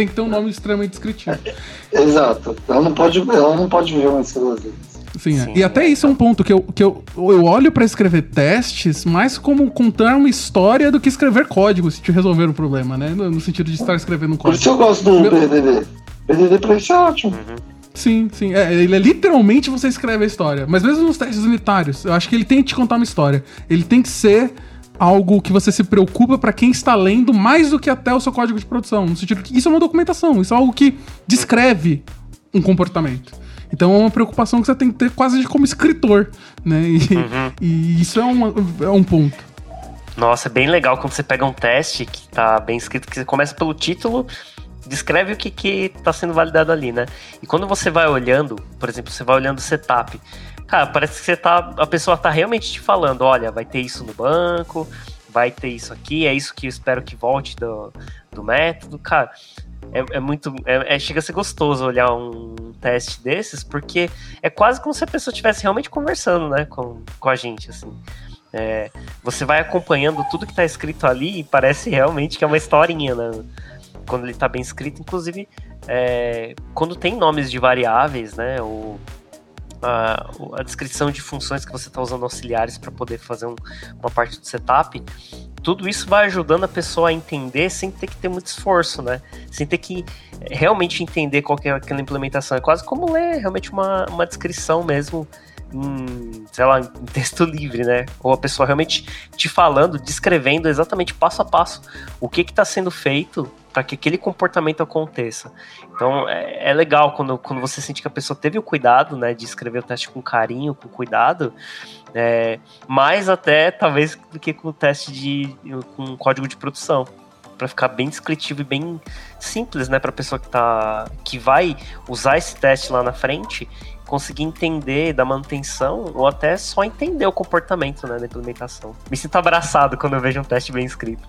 tem que ter um nome extremamente descritivo. <laughs> Exato. Ela não pode, ela não pode ver uma duas vezes. Sim, é. Sim, e até isso é um ponto que eu, que eu, eu olho para escrever testes mais como contar uma história do que escrever código, se te resolver um problema, né? No, no sentido de estar escrevendo um código. Por isso eu gosto do Meu... BDD. BDD pra isso é ótimo. Uhum. Sim, sim. É, ele é literalmente você escreve a história. Mas mesmo nos testes unitários, eu acho que ele tem que te contar uma história. Ele tem que ser algo que você se preocupa para quem está lendo mais do que até o seu código de produção. No sentido que isso é uma documentação, isso é algo que descreve um comportamento. Então é uma preocupação que você tem que ter quase como escritor, né? E, uhum. <laughs> e isso é, uma, é um ponto. Nossa, é bem legal quando você pega um teste que tá bem escrito, que você começa pelo título, descreve o que que tá sendo validado ali, né? E quando você vai olhando, por exemplo, você vai olhando o setup, cara, parece que você tá, a pessoa tá realmente te falando, olha, vai ter isso no banco, vai ter isso aqui, é isso que eu espero que volte do, do método, cara é, é muito. É, é, chega a ser gostoso olhar um teste desses, porque é quase como se a pessoa estivesse realmente conversando, né, com, com a gente, assim. É, você vai acompanhando tudo que está escrito ali e parece realmente que é uma historinha, né? Quando ele está bem escrito, inclusive, é, quando tem nomes de variáveis, né? Ou a, a descrição de funções que você está usando auxiliares para poder fazer um, uma parte do setup, tudo isso vai ajudando a pessoa a entender sem ter que ter muito esforço, né? Sem ter que realmente entender qual é aquela implementação. É quase como ler realmente uma, uma descrição mesmo em, sei lá, em texto livre, né? Ou a pessoa realmente te falando, descrevendo exatamente passo a passo o que está sendo feito para que aquele comportamento aconteça. Então é, é, legal quando, quando você sente que a pessoa teve o cuidado, né, de escrever o teste com carinho, com cuidado, é, mais até talvez do que com o teste de com código de produção. para ficar bem descritivo e bem simples, né, para pessoa que tá que vai usar esse teste lá na frente, conseguir entender da manutenção ou até só entender o comportamento, né, da implementação. Me sinto abraçado quando eu vejo um teste bem escrito.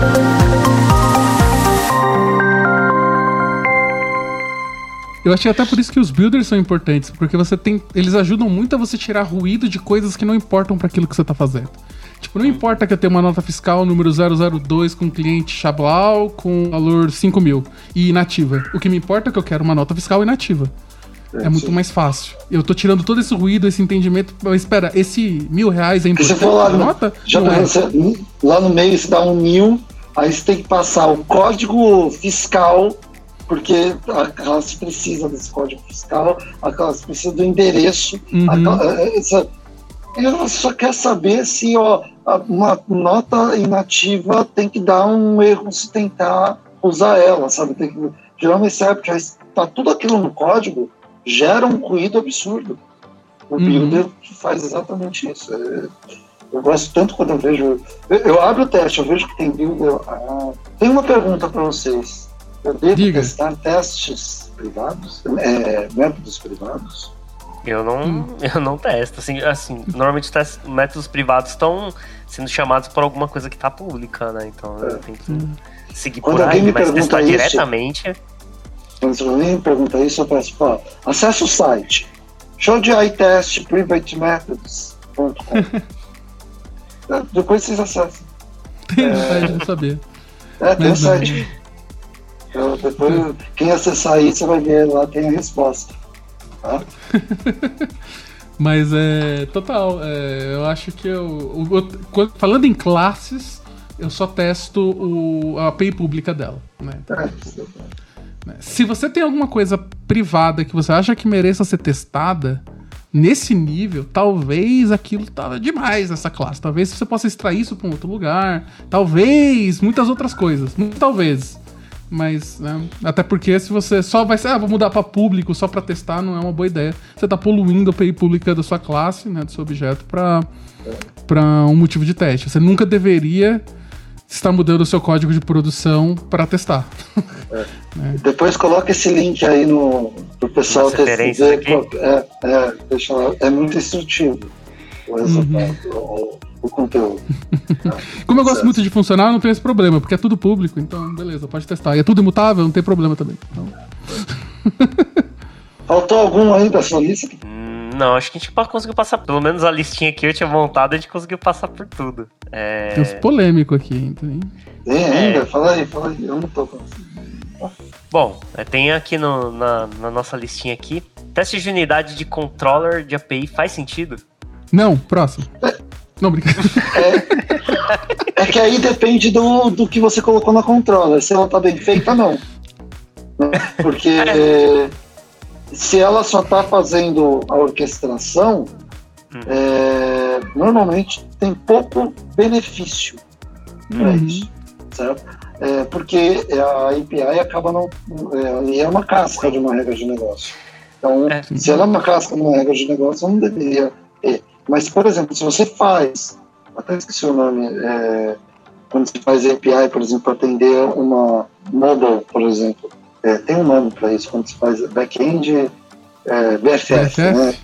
Eu achei até por isso que os builders são importantes, porque você tem, eles ajudam muito a você tirar ruído de coisas que não importam para aquilo que você está fazendo. Tipo, não importa que eu tenha uma nota fiscal número 002 com cliente Chablau com valor 5 mil e inativa. O que me importa é que eu quero uma nota fiscal inativa. É, é muito mais fácil. Eu tô tirando todo esse ruído, esse entendimento. Mas espera, esse mil reais é importante você lá, nota? Já é. você, lá no meio você dá um mil, aí você tem que passar o código fiscal porque a classe precisa desse código fiscal, a classe precisa do endereço. Uhum. A, essa, ela só quer saber se ó, uma nota inativa tem que dar um erro se tentar usar ela, sabe? Tem que gerar uma exception. Está tudo aquilo no código, gera um ruído absurdo. O uhum. builder faz exatamente isso. É, eu gosto tanto quando eu vejo. Eu, eu, abro o teste, eu vejo que tem builder. Ah, tem uma pergunta para vocês. Eu devo Diga. testar testes privados, é, métodos privados? Eu não, hum. eu não testo. Assim, assim normalmente testes, métodos privados estão sendo chamados por alguma coisa que está pública, né? Então é. eu tenho que hum. seguir Quando por aí, mas testar isso, diretamente. Quando alguém me pergunta isso, eu peço, pô, acessa o site. Show de iTest Private Methods.com. <laughs> Depois vocês acessam. Tem é, saber. É, tem o site. Então, depois, quem acessar aí, você vai ver lá, tem a resposta. Tá? <laughs> Mas é. Total, é, eu acho que eu, eu, Falando em classes, eu só testo o, a API pública dela. Né? É, né? Se você tem alguma coisa privada que você acha que mereça ser testada, nesse nível, talvez aquilo tava demais nessa classe. Talvez você possa extrair isso para um outro lugar. Talvez muitas outras coisas. Talvez. Mas, né, até porque se você só vai ser, ah, vou mudar para público só para testar, não é uma boa ideia. Você tá poluindo a API pública da sua classe, né, do seu objeto, para para um motivo de teste. Você nunca deveria estar mudando o seu código de produção para testar. É. <laughs> é. Depois coloca esse link aí no pro pessoal ter é, é, deixa lá, é muito instrutivo o resultado. Uhum o conteúdo. <laughs> Como eu gosto muito de funcionar, não tem esse problema, porque é tudo público, então beleza, pode testar. E é tudo imutável, não tem problema também. Então... <laughs> Faltou algum aí da sua lista? Hum, não, acho que a gente conseguiu passar, pelo menos a listinha que eu tinha montado, a gente conseguiu passar por tudo. É... Tem uns polêmicos aqui, hein? Tem ainda? É... Fala aí, fala aí, eu não tô Bom, é, tem aqui no, na, na nossa listinha aqui, teste de unidade de controller de API faz sentido? Não, próximo. É, não, brincadeira. É, é, que aí depende do, do que você colocou na controller. Se ela tá bem feita, não. Porque se ela só tá fazendo a orquestração, hum. é, normalmente tem pouco benefício para uhum. isso, certo? É, porque a API acaba não. É, é uma casca de uma regra de negócio. Então, é. se ela é uma casca de uma regra de negócio, não deveria ter. Mas, por exemplo, se você faz, até esqueci o nome, é, quando você faz API, por exemplo, para atender uma mobile, por exemplo, é, tem um nome para isso, quando você faz back-end é, BFF, BFF, né?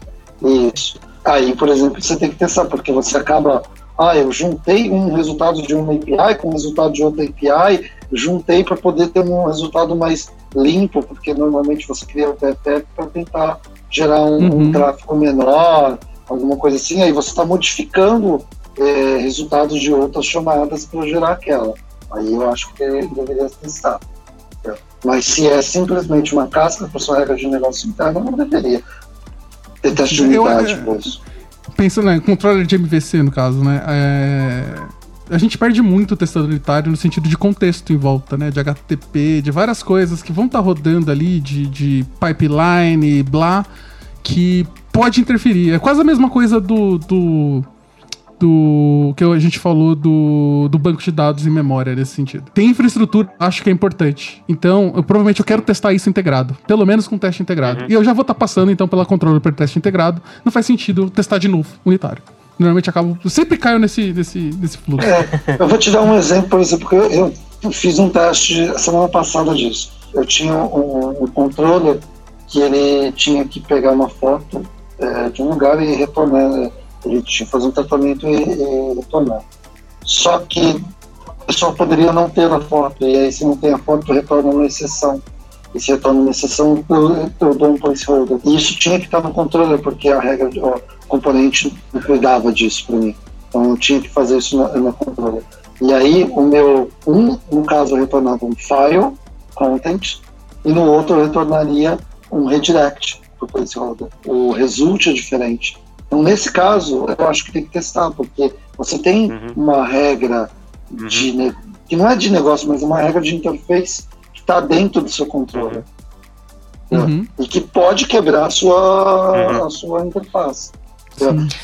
Isso. Aí, por exemplo, você tem que testar, porque você acaba, ah, eu juntei um resultado de uma API com o resultado de outra API, juntei para poder ter um resultado mais limpo, porque normalmente você cria o BFF para tentar gerar um, uhum. um tráfego menor, alguma coisa assim, aí você está modificando é, resultados de outras chamadas para gerar aquela. Aí eu acho que deveria testar. Mas se é simplesmente uma casca para sua regra de negócio interno, não deveria ter teste de unidade eu, é, Pensando em controle de MVC, no caso, né? É, a gente perde muito o testador unitário no sentido de contexto em volta, né? De HTTP, de várias coisas que vão estar tá rodando ali, de, de pipeline, blá, que pode interferir. É quase a mesma coisa do, do do que a gente falou do, do banco de dados em memória nesse sentido. Tem infraestrutura, acho que é importante. Então, eu provavelmente eu quero testar isso integrado, pelo menos com teste integrado. Uhum. E eu já vou estar tá passando então pela controller para teste integrado. Não faz sentido testar de novo unitário. Normalmente acabo, eu sempre caio nesse nesse nesse fluxo. É, eu vou te dar um exemplo, por exemplo, porque eu, eu fiz um teste semana passada disso. Eu tinha um, um controller que ele tinha que pegar uma foto é, de um lugar e retornar ele tinha que fazer um tratamento e, e retornar. Só que a pessoa poderia não ter a foto, e aí se não tem a foto, retorna uma exceção. E se retorna uma exceção, eu, eu dou um placeholder. E isso tinha que estar no controle, porque a regra, o componente não cuidava disso para mim. Então eu tinha que fazer isso no, no controle. E aí o meu, um, no caso, eu retornava um file, content, e no outro eu retornaria um redirect o placeholder. O result é diferente. Então, nesse caso, eu acho que tem que testar, porque você tem uhum. uma regra uhum. de que não é de negócio, mas uma regra de interface que está dentro do seu controle. Uhum. uhum. E que pode quebrar a sua, uhum. a sua interface.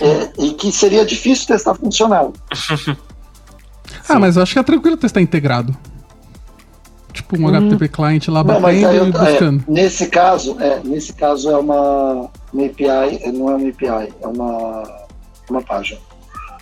É, e que seria difícil testar funcional. <laughs> ah, mas eu acho que é tranquilo testar integrado. Tipo um hum. HTTP client lá não, batendo e buscando. É, nesse caso, é, nesse caso é uma, uma API, não é uma API, é uma, uma página.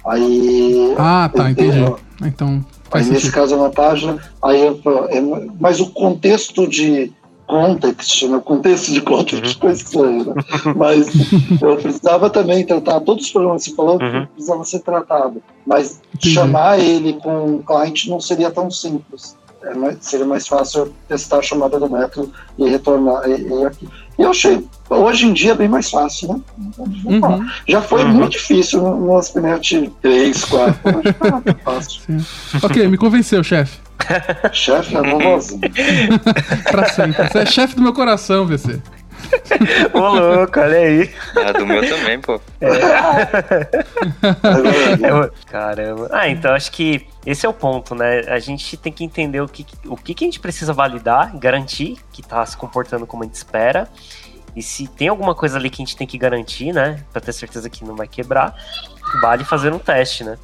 Aí. Ah, tá, entendi. Eu, então. Faz aí, nesse caso é uma página, aí eu, é, mas o contexto de context, né? o contexto de context, uhum. coisa estranha, né? mas <laughs> eu precisava também tratar todos os problemas que você falou, uhum. precisava ser tratado, mas Entendi. chamar ele com o cliente não seria tão simples é mais, seria mais fácil testar a chamada do método e retornar. E, e, aqui. e eu achei, hoje em dia, é bem mais fácil, né? Uhum. Já foi uhum. muito difícil no ASP.NET 3, 4. Hoje fácil. Sim. Ok, me convenceu, chefe. chefe é vovozinho. <laughs> pra sempre. Você é chefe do meu coração, VC. <laughs> Ô, louco, olha aí. Ah, do meu também, pô. É. <laughs> Caramba. Ah, então acho que esse é o ponto, né? A gente tem que entender o que, o que, que a gente precisa validar, garantir que tá se comportando como a gente espera. E se tem alguma coisa ali que a gente tem que garantir, né? Pra ter certeza que não vai quebrar, vale fazer um teste, né?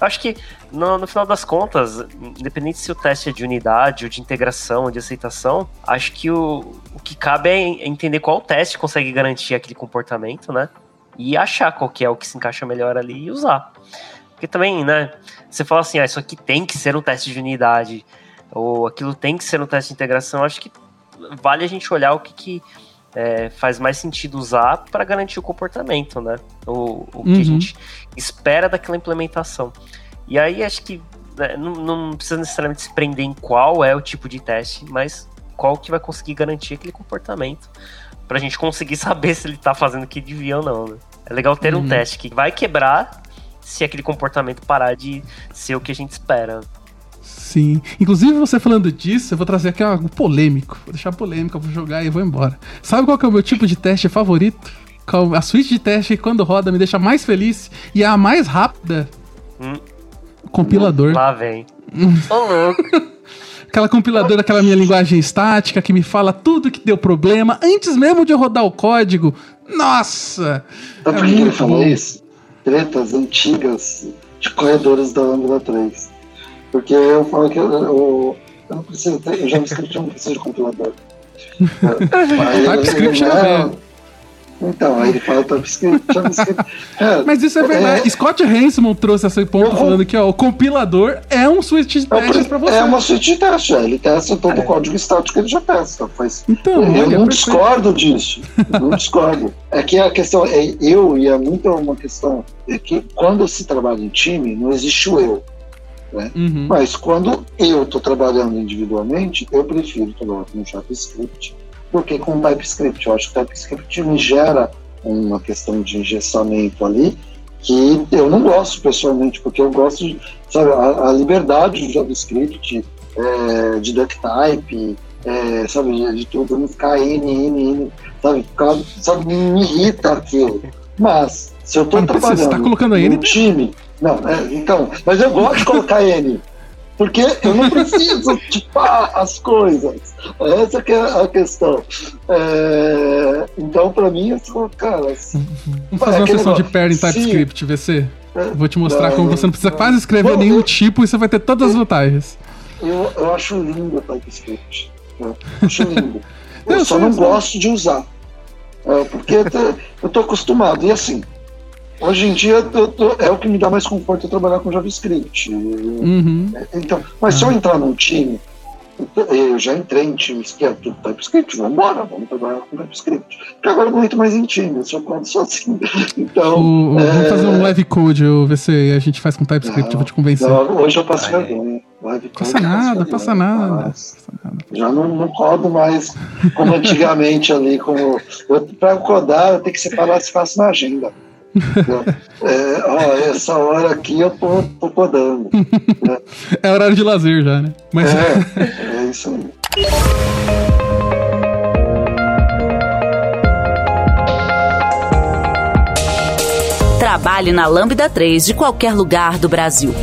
Eu acho que no, no, final das contas, independente se o teste é de unidade, ou de integração, ou de aceitação, acho que o, o que cabe é entender qual teste consegue garantir aquele comportamento, né? E achar qual que é o que se encaixa melhor ali e usar. Porque também, né? Você fala assim, ah, isso aqui tem que ser um teste de unidade, ou aquilo tem que ser um teste de integração, acho que vale a gente olhar o que, que é, faz mais sentido usar para garantir o comportamento, né? O, o uhum. que a uhum. gente espera daquela implementação. E aí acho que né, não, não, precisa necessariamente se prender em qual é o tipo de teste, mas qual que vai conseguir garantir aquele comportamento para a gente conseguir <laughs> saber se ele está fazendo o que devia ou não. Né? É legal ter uhum. um teste que vai quebrar se aquele comportamento parar de ser o que a gente espera. Sim. Inclusive, você falando disso, eu vou trazer aqui algo polêmico. Vou deixar polêmico, vou jogar e vou embora. Sabe qual que é o meu tipo de teste favorito? A suíte de teste quando roda me deixa mais feliz e é a mais rápida. Hum. Compilador. Lá vem. Ô, louco. <laughs> aquela compiladora, aquela minha linguagem estática que me fala tudo que deu problema antes mesmo de eu rodar o código. Nossa! Sabe é por que ele falou isso? Tretas antigas de corredores da Angular 3. Porque eu falo que eu, eu, eu não preciso ter, o JavaScript não precisa de compilador. <laughs> TypeScript não é. Então, aí ele fala TypeScript, JavaScript. É, Mas isso é verdade. É, Scott Hanselman trouxe esse ponto eu, falando que ó, o compilador é um switch de testes para você. É uma switch de teste, é. ele testa todo é. o código estático que ele já testa. Faz, então, eu não discordo disso. não discordo. É que a questão é eu e é muito uma questão é que quando se trabalha em time, não existe o eu. Né? Uhum. Mas quando eu estou trabalhando individualmente, eu prefiro trabalhar com JavaScript do que com TypeScript. Eu acho que o TypeScript me gera uma questão de engessamento ali que eu não gosto pessoalmente, porque eu gosto de, sabe, a, a liberdade do JavaScript, é, de duck type, é, sabe, de tudo, ficar N, N, N, sabe, sabe, me irrita aquilo. Mas, se eu tô Você trabalhando está colocando N? no time, não, é, então, mas eu gosto de colocar N, porque eu não preciso <laughs> tipar as coisas. Essa que é a questão. É, então, para mim, eu sou, cara. Assim, Vamos fazer uma sessão de pair em TypeScript, VC. Vou te mostrar não, como você não precisa não, quase escrever não, nenhum eu, tipo e você vai ter todas as vantagens. Eu, eu acho lindo o TypeScript. Eu acho lindo. <laughs> eu só não gosto de usar. É, porque eu tô acostumado. E assim, Hoje em dia eu, eu, é o que me dá mais conforto trabalhar com JavaScript. Uhum. Então, mas se eu entrar num time, eu já entrei em times que é tudo TypeScript, vamos embora, vamos trabalhar com TypeScript. Porque agora eu não entro mais em time, eu só conto sozinho. <laughs> Então. O, é... Vamos fazer um live code, o VC, e a gente faz com TypeScript, eu vou te convencer. Não, hoje eu passo vergonha. Live passa nada, passa nada, passa nada. Já não, não rodo mais como antigamente ali, como. Para codar, eu tenho que separar espaço na agenda. É, ó, essa hora aqui eu tô, tô podando. Né? É horário de lazer já, né? Mas... É, é isso aí. Trabalhe na Lambda 3 de qualquer lugar do Brasil.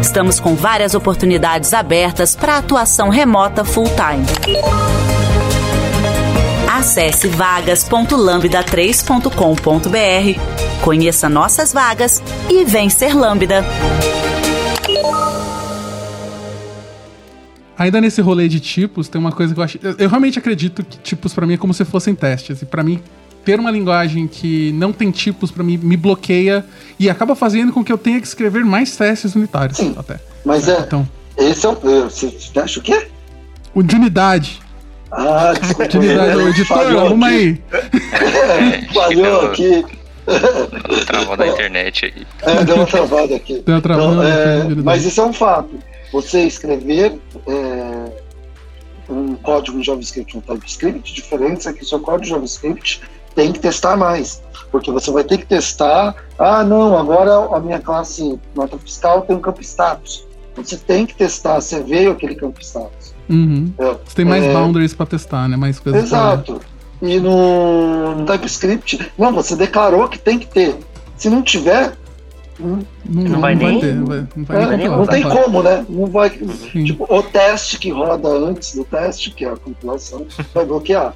Estamos com várias oportunidades abertas para atuação remota full-time. Acesse vagas.lambda3.com.br, conheça nossas vagas e vem ser Lambda. Ainda nesse rolê de tipos, tem uma coisa que eu acho. Eu realmente acredito que tipos para mim é como se fossem testes. E para mim, ter uma linguagem que não tem tipos para mim me bloqueia e acaba fazendo com que eu tenha que escrever mais testes unitários. Sim, até. Mas é. Então, esse é o. Você acha o quê? O de unidade. Ah, desculpa. Editor, arruma aí. <laughs> Falhou aqui. Travou da internet aí. É, deu uma travada aqui. Deu uma travada. Então, é, mas isso é um fato. Você escrever é, um código em JavaScript, um TypeScript, a diferença é que seu código JavaScript tem que testar mais. Porque você vai ter que testar, ah, não, agora a minha classe nota fiscal tem um campo status. Você tem que testar, você veio aquele campo status. Uhum. É, você tem mais é... boundaries para testar, né? Mais coisas Exato. Pra... E no, no TypeScript, não, você declarou que tem que ter. Se não tiver, não, não, não, vai, nem, ter, não, vai, não, vai é, nem não tem como, né? Não vai, tipo, o teste que roda antes do teste, que é a compilação, <laughs> vai bloquear.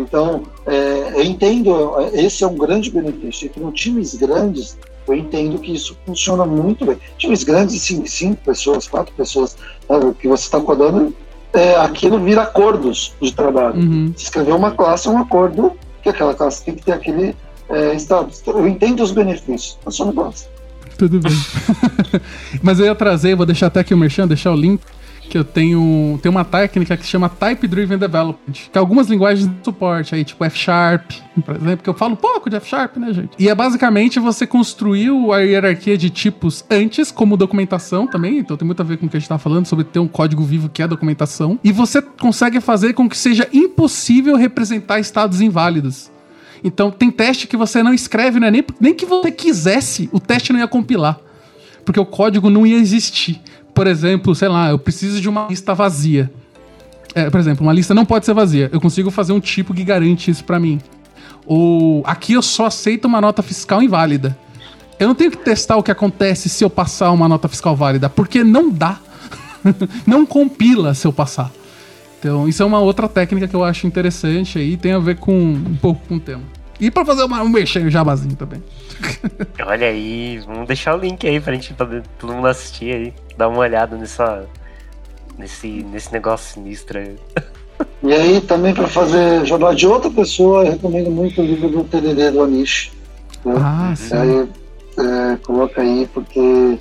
Então, é, eu entendo, esse é um grande benefício. E no times grandes, eu entendo que isso funciona muito bem. Times grandes, cinco, cinco pessoas, quatro pessoas, sabe, que você está codando, é, aquilo vira acordos de trabalho. Uhum. Se escrever uma classe é um acordo que aquela classe tem que ter aquele é, status. Eu entendo os benefícios, eu só não gosto. Tudo bem. <laughs> Mas eu ia trazer, vou deixar até aqui o merchan, deixar o link que eu tenho, tem uma técnica que se chama Type Driven Development, que algumas linguagens de suporte aí, tipo F Sharp, por exemplo, que eu falo pouco de F Sharp, né, gente? E é basicamente você construiu a hierarquia de tipos antes, como documentação também, então tem muito a ver com o que a gente tá falando sobre ter um código vivo que é documentação, e você consegue fazer com que seja impossível representar estados inválidos. Então tem teste que você não escreve, né? Nem, nem que você quisesse, o teste não ia compilar. Porque o código não ia existir por exemplo, sei lá, eu preciso de uma lista vazia. É, por exemplo, uma lista não pode ser vazia. Eu consigo fazer um tipo que garante isso para mim. Ou aqui eu só aceito uma nota fiscal inválida. Eu não tenho que testar o que acontece se eu passar uma nota fiscal válida, porque não dá. <laughs> não compila se eu passar. Então, isso é uma outra técnica que eu acho interessante aí, tem a ver com um pouco com o tema. E para fazer uma, um mexer jabazinho também. <laughs> Olha aí, vamos deixar o link aí pra gente pra todo mundo assistir aí dar uma olhada nessa, nesse, nesse negócio sinistro aí. E aí, também para fazer jabá de outra pessoa, eu recomendo muito o livro do Tererê do Anish. Né? Ah, sim. Aí, é, coloca aí, porque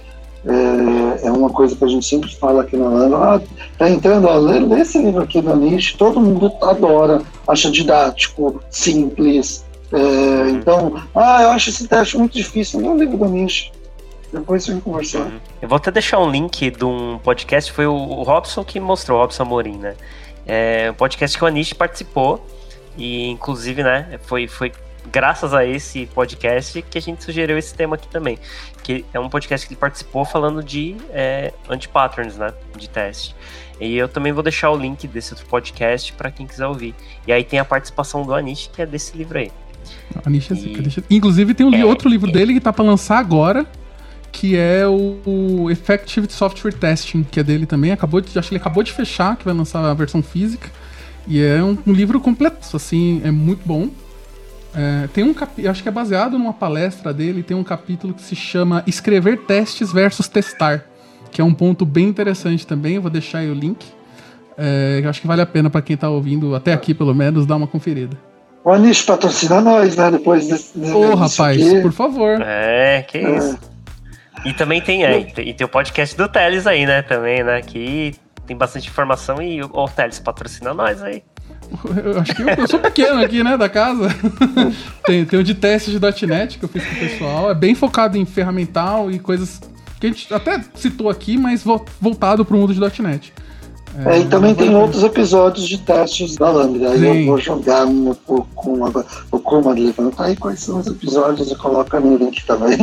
é, é, uma coisa que a gente sempre fala aqui na Lana. Ah, tá entrando, ó, lê, lê esse livro aqui do Anish, todo mundo adora, acha didático, simples. É, então, ah, eu acho esse teste muito difícil. Não é o livro do Anish. Depois gente conversar. Uhum. Eu vou até deixar um link de um podcast, foi o Robson que mostrou, o Robson Amorim, né? É um podcast que o Anish participou. E inclusive, né, foi, foi graças a esse podcast que a gente sugeriu esse tema aqui também. Que é um podcast que ele participou falando de é, anti-patterns, né? De teste. E eu também vou deixar o link desse outro podcast para quem quiser ouvir. E aí tem a participação do Anish, que é desse livro aí. Anish é e... Inclusive tem um é, outro livro é... dele que tá para lançar agora, que é o Effective Software Testing, que é dele também. Acabou de, acho que ele acabou de fechar, que vai lançar a versão física. E é um, um livro completo, assim, é muito bom. É, tem um capítulo, acho que é baseado numa palestra dele, tem um capítulo que se chama Escrever Testes versus Testar, que é um ponto bem interessante também. Eu vou deixar aí o link. É, eu acho que vale a pena para quem está ouvindo, até aqui pelo menos, dar uma conferida. O Anish patrocina nós, né? Depois desse. Ô, oh, rapaz, aqui. por favor. É, que é. isso. E também tem, é, e tem o podcast do Teles aí, né? Também, né? Que tem bastante informação e o Teles patrocina nós aí. Eu acho que eu, eu, sou pequeno aqui, né, da casa. <laughs> tem, tem o de teste de .NET que eu fiz com o pessoal. É bem focado em ferramental e coisas que a gente até citou aqui, mas voltado para o mundo de .NET. É, e também tem outros episódios de testes da Lambda. Aí Sim. eu vou jogar um pouco agora. O Comando levanta aí quais são os episódios e coloca no link também.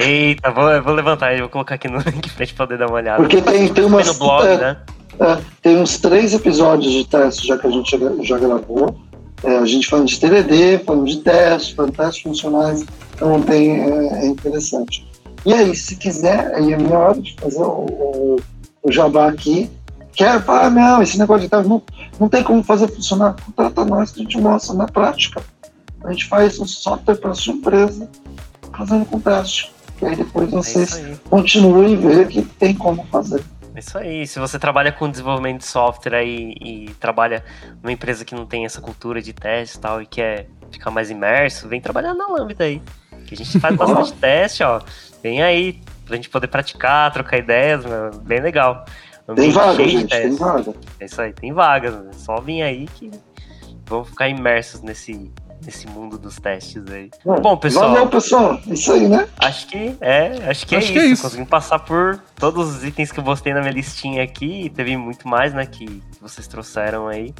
Eita, vou, vou levantar e vou colocar aqui no <laughs> link pra gente poder dar uma olhada. Porque tem, tem umas. No blog, é, né? É, tem uns três episódios de teste já que a gente já, já gravou. É, a gente falando de TDD, falando de teste, falando de testes funcionais. Então tem, é, é, interessante. E aí, se quiser, aí é minha hora de fazer o, o, o jabá aqui quer falar, não, esse negócio de teste não, não tem como fazer funcionar. Contrata nós que a gente mostra na prática. A gente faz um software para sua empresa fazendo com teste. E aí depois é vocês é continuem e ver que tem como fazer. É isso aí. Se você trabalha com desenvolvimento de software aí e trabalha numa empresa que não tem essa cultura de teste e tal e quer ficar mais imerso, vem trabalhar na Lambda aí. Que a gente faz <laughs> bastante teste, ó. Vem aí pra gente poder praticar, trocar ideias, bem legal. Tem vaga, gente, tem vaga. É isso aí, tem vagas. Né? Só vir aí que vamos ficar imersos nesse, nesse mundo dos testes aí. Bom, Bom pessoal. Valeu, pessoal. Isso aí, né? Acho que é, acho que, é acho é, que isso. é isso. Conseguimos passar por todos os itens que eu botei na minha listinha aqui. E teve muito mais, né, que, que vocês trouxeram aí.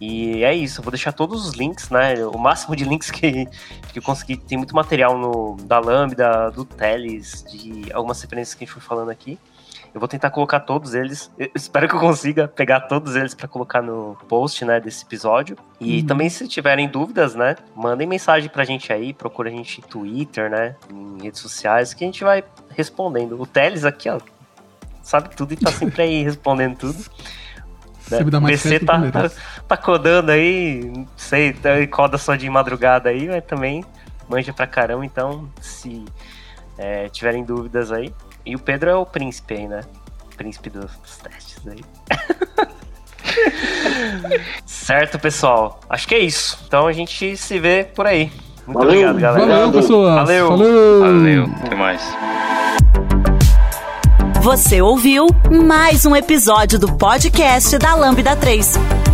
E é isso, eu vou deixar todos os links, né? O máximo de links que, que eu consegui. Tem muito material no, da Lambda, do Teles, de algumas referências que a gente foi falando aqui. Eu vou tentar colocar todos eles. Eu espero que eu consiga pegar todos eles para colocar no post, né, desse episódio. E uhum. também, se tiverem dúvidas, né, mandem mensagem pra gente aí, procura a gente no Twitter, né, em redes sociais, que a gente vai respondendo. O Teles aqui, ó, sabe tudo e tá sempre aí <laughs> respondendo tudo. Né? O PC tá, tá, <laughs> tá, codando aí, não sei, coda só de madrugada aí, mas também manja pra caramba, então se é, tiverem dúvidas aí, e o Pedro é o príncipe aí, né? Príncipe dos, dos testes aí. <laughs> certo, pessoal. Acho que é isso. Então a gente se vê por aí. Muito Valeu. obrigado, galera. Valeu, pessoal. Valeu. Valeu. Valeu. Até mais. Você ouviu mais um episódio do podcast da Lambda 3.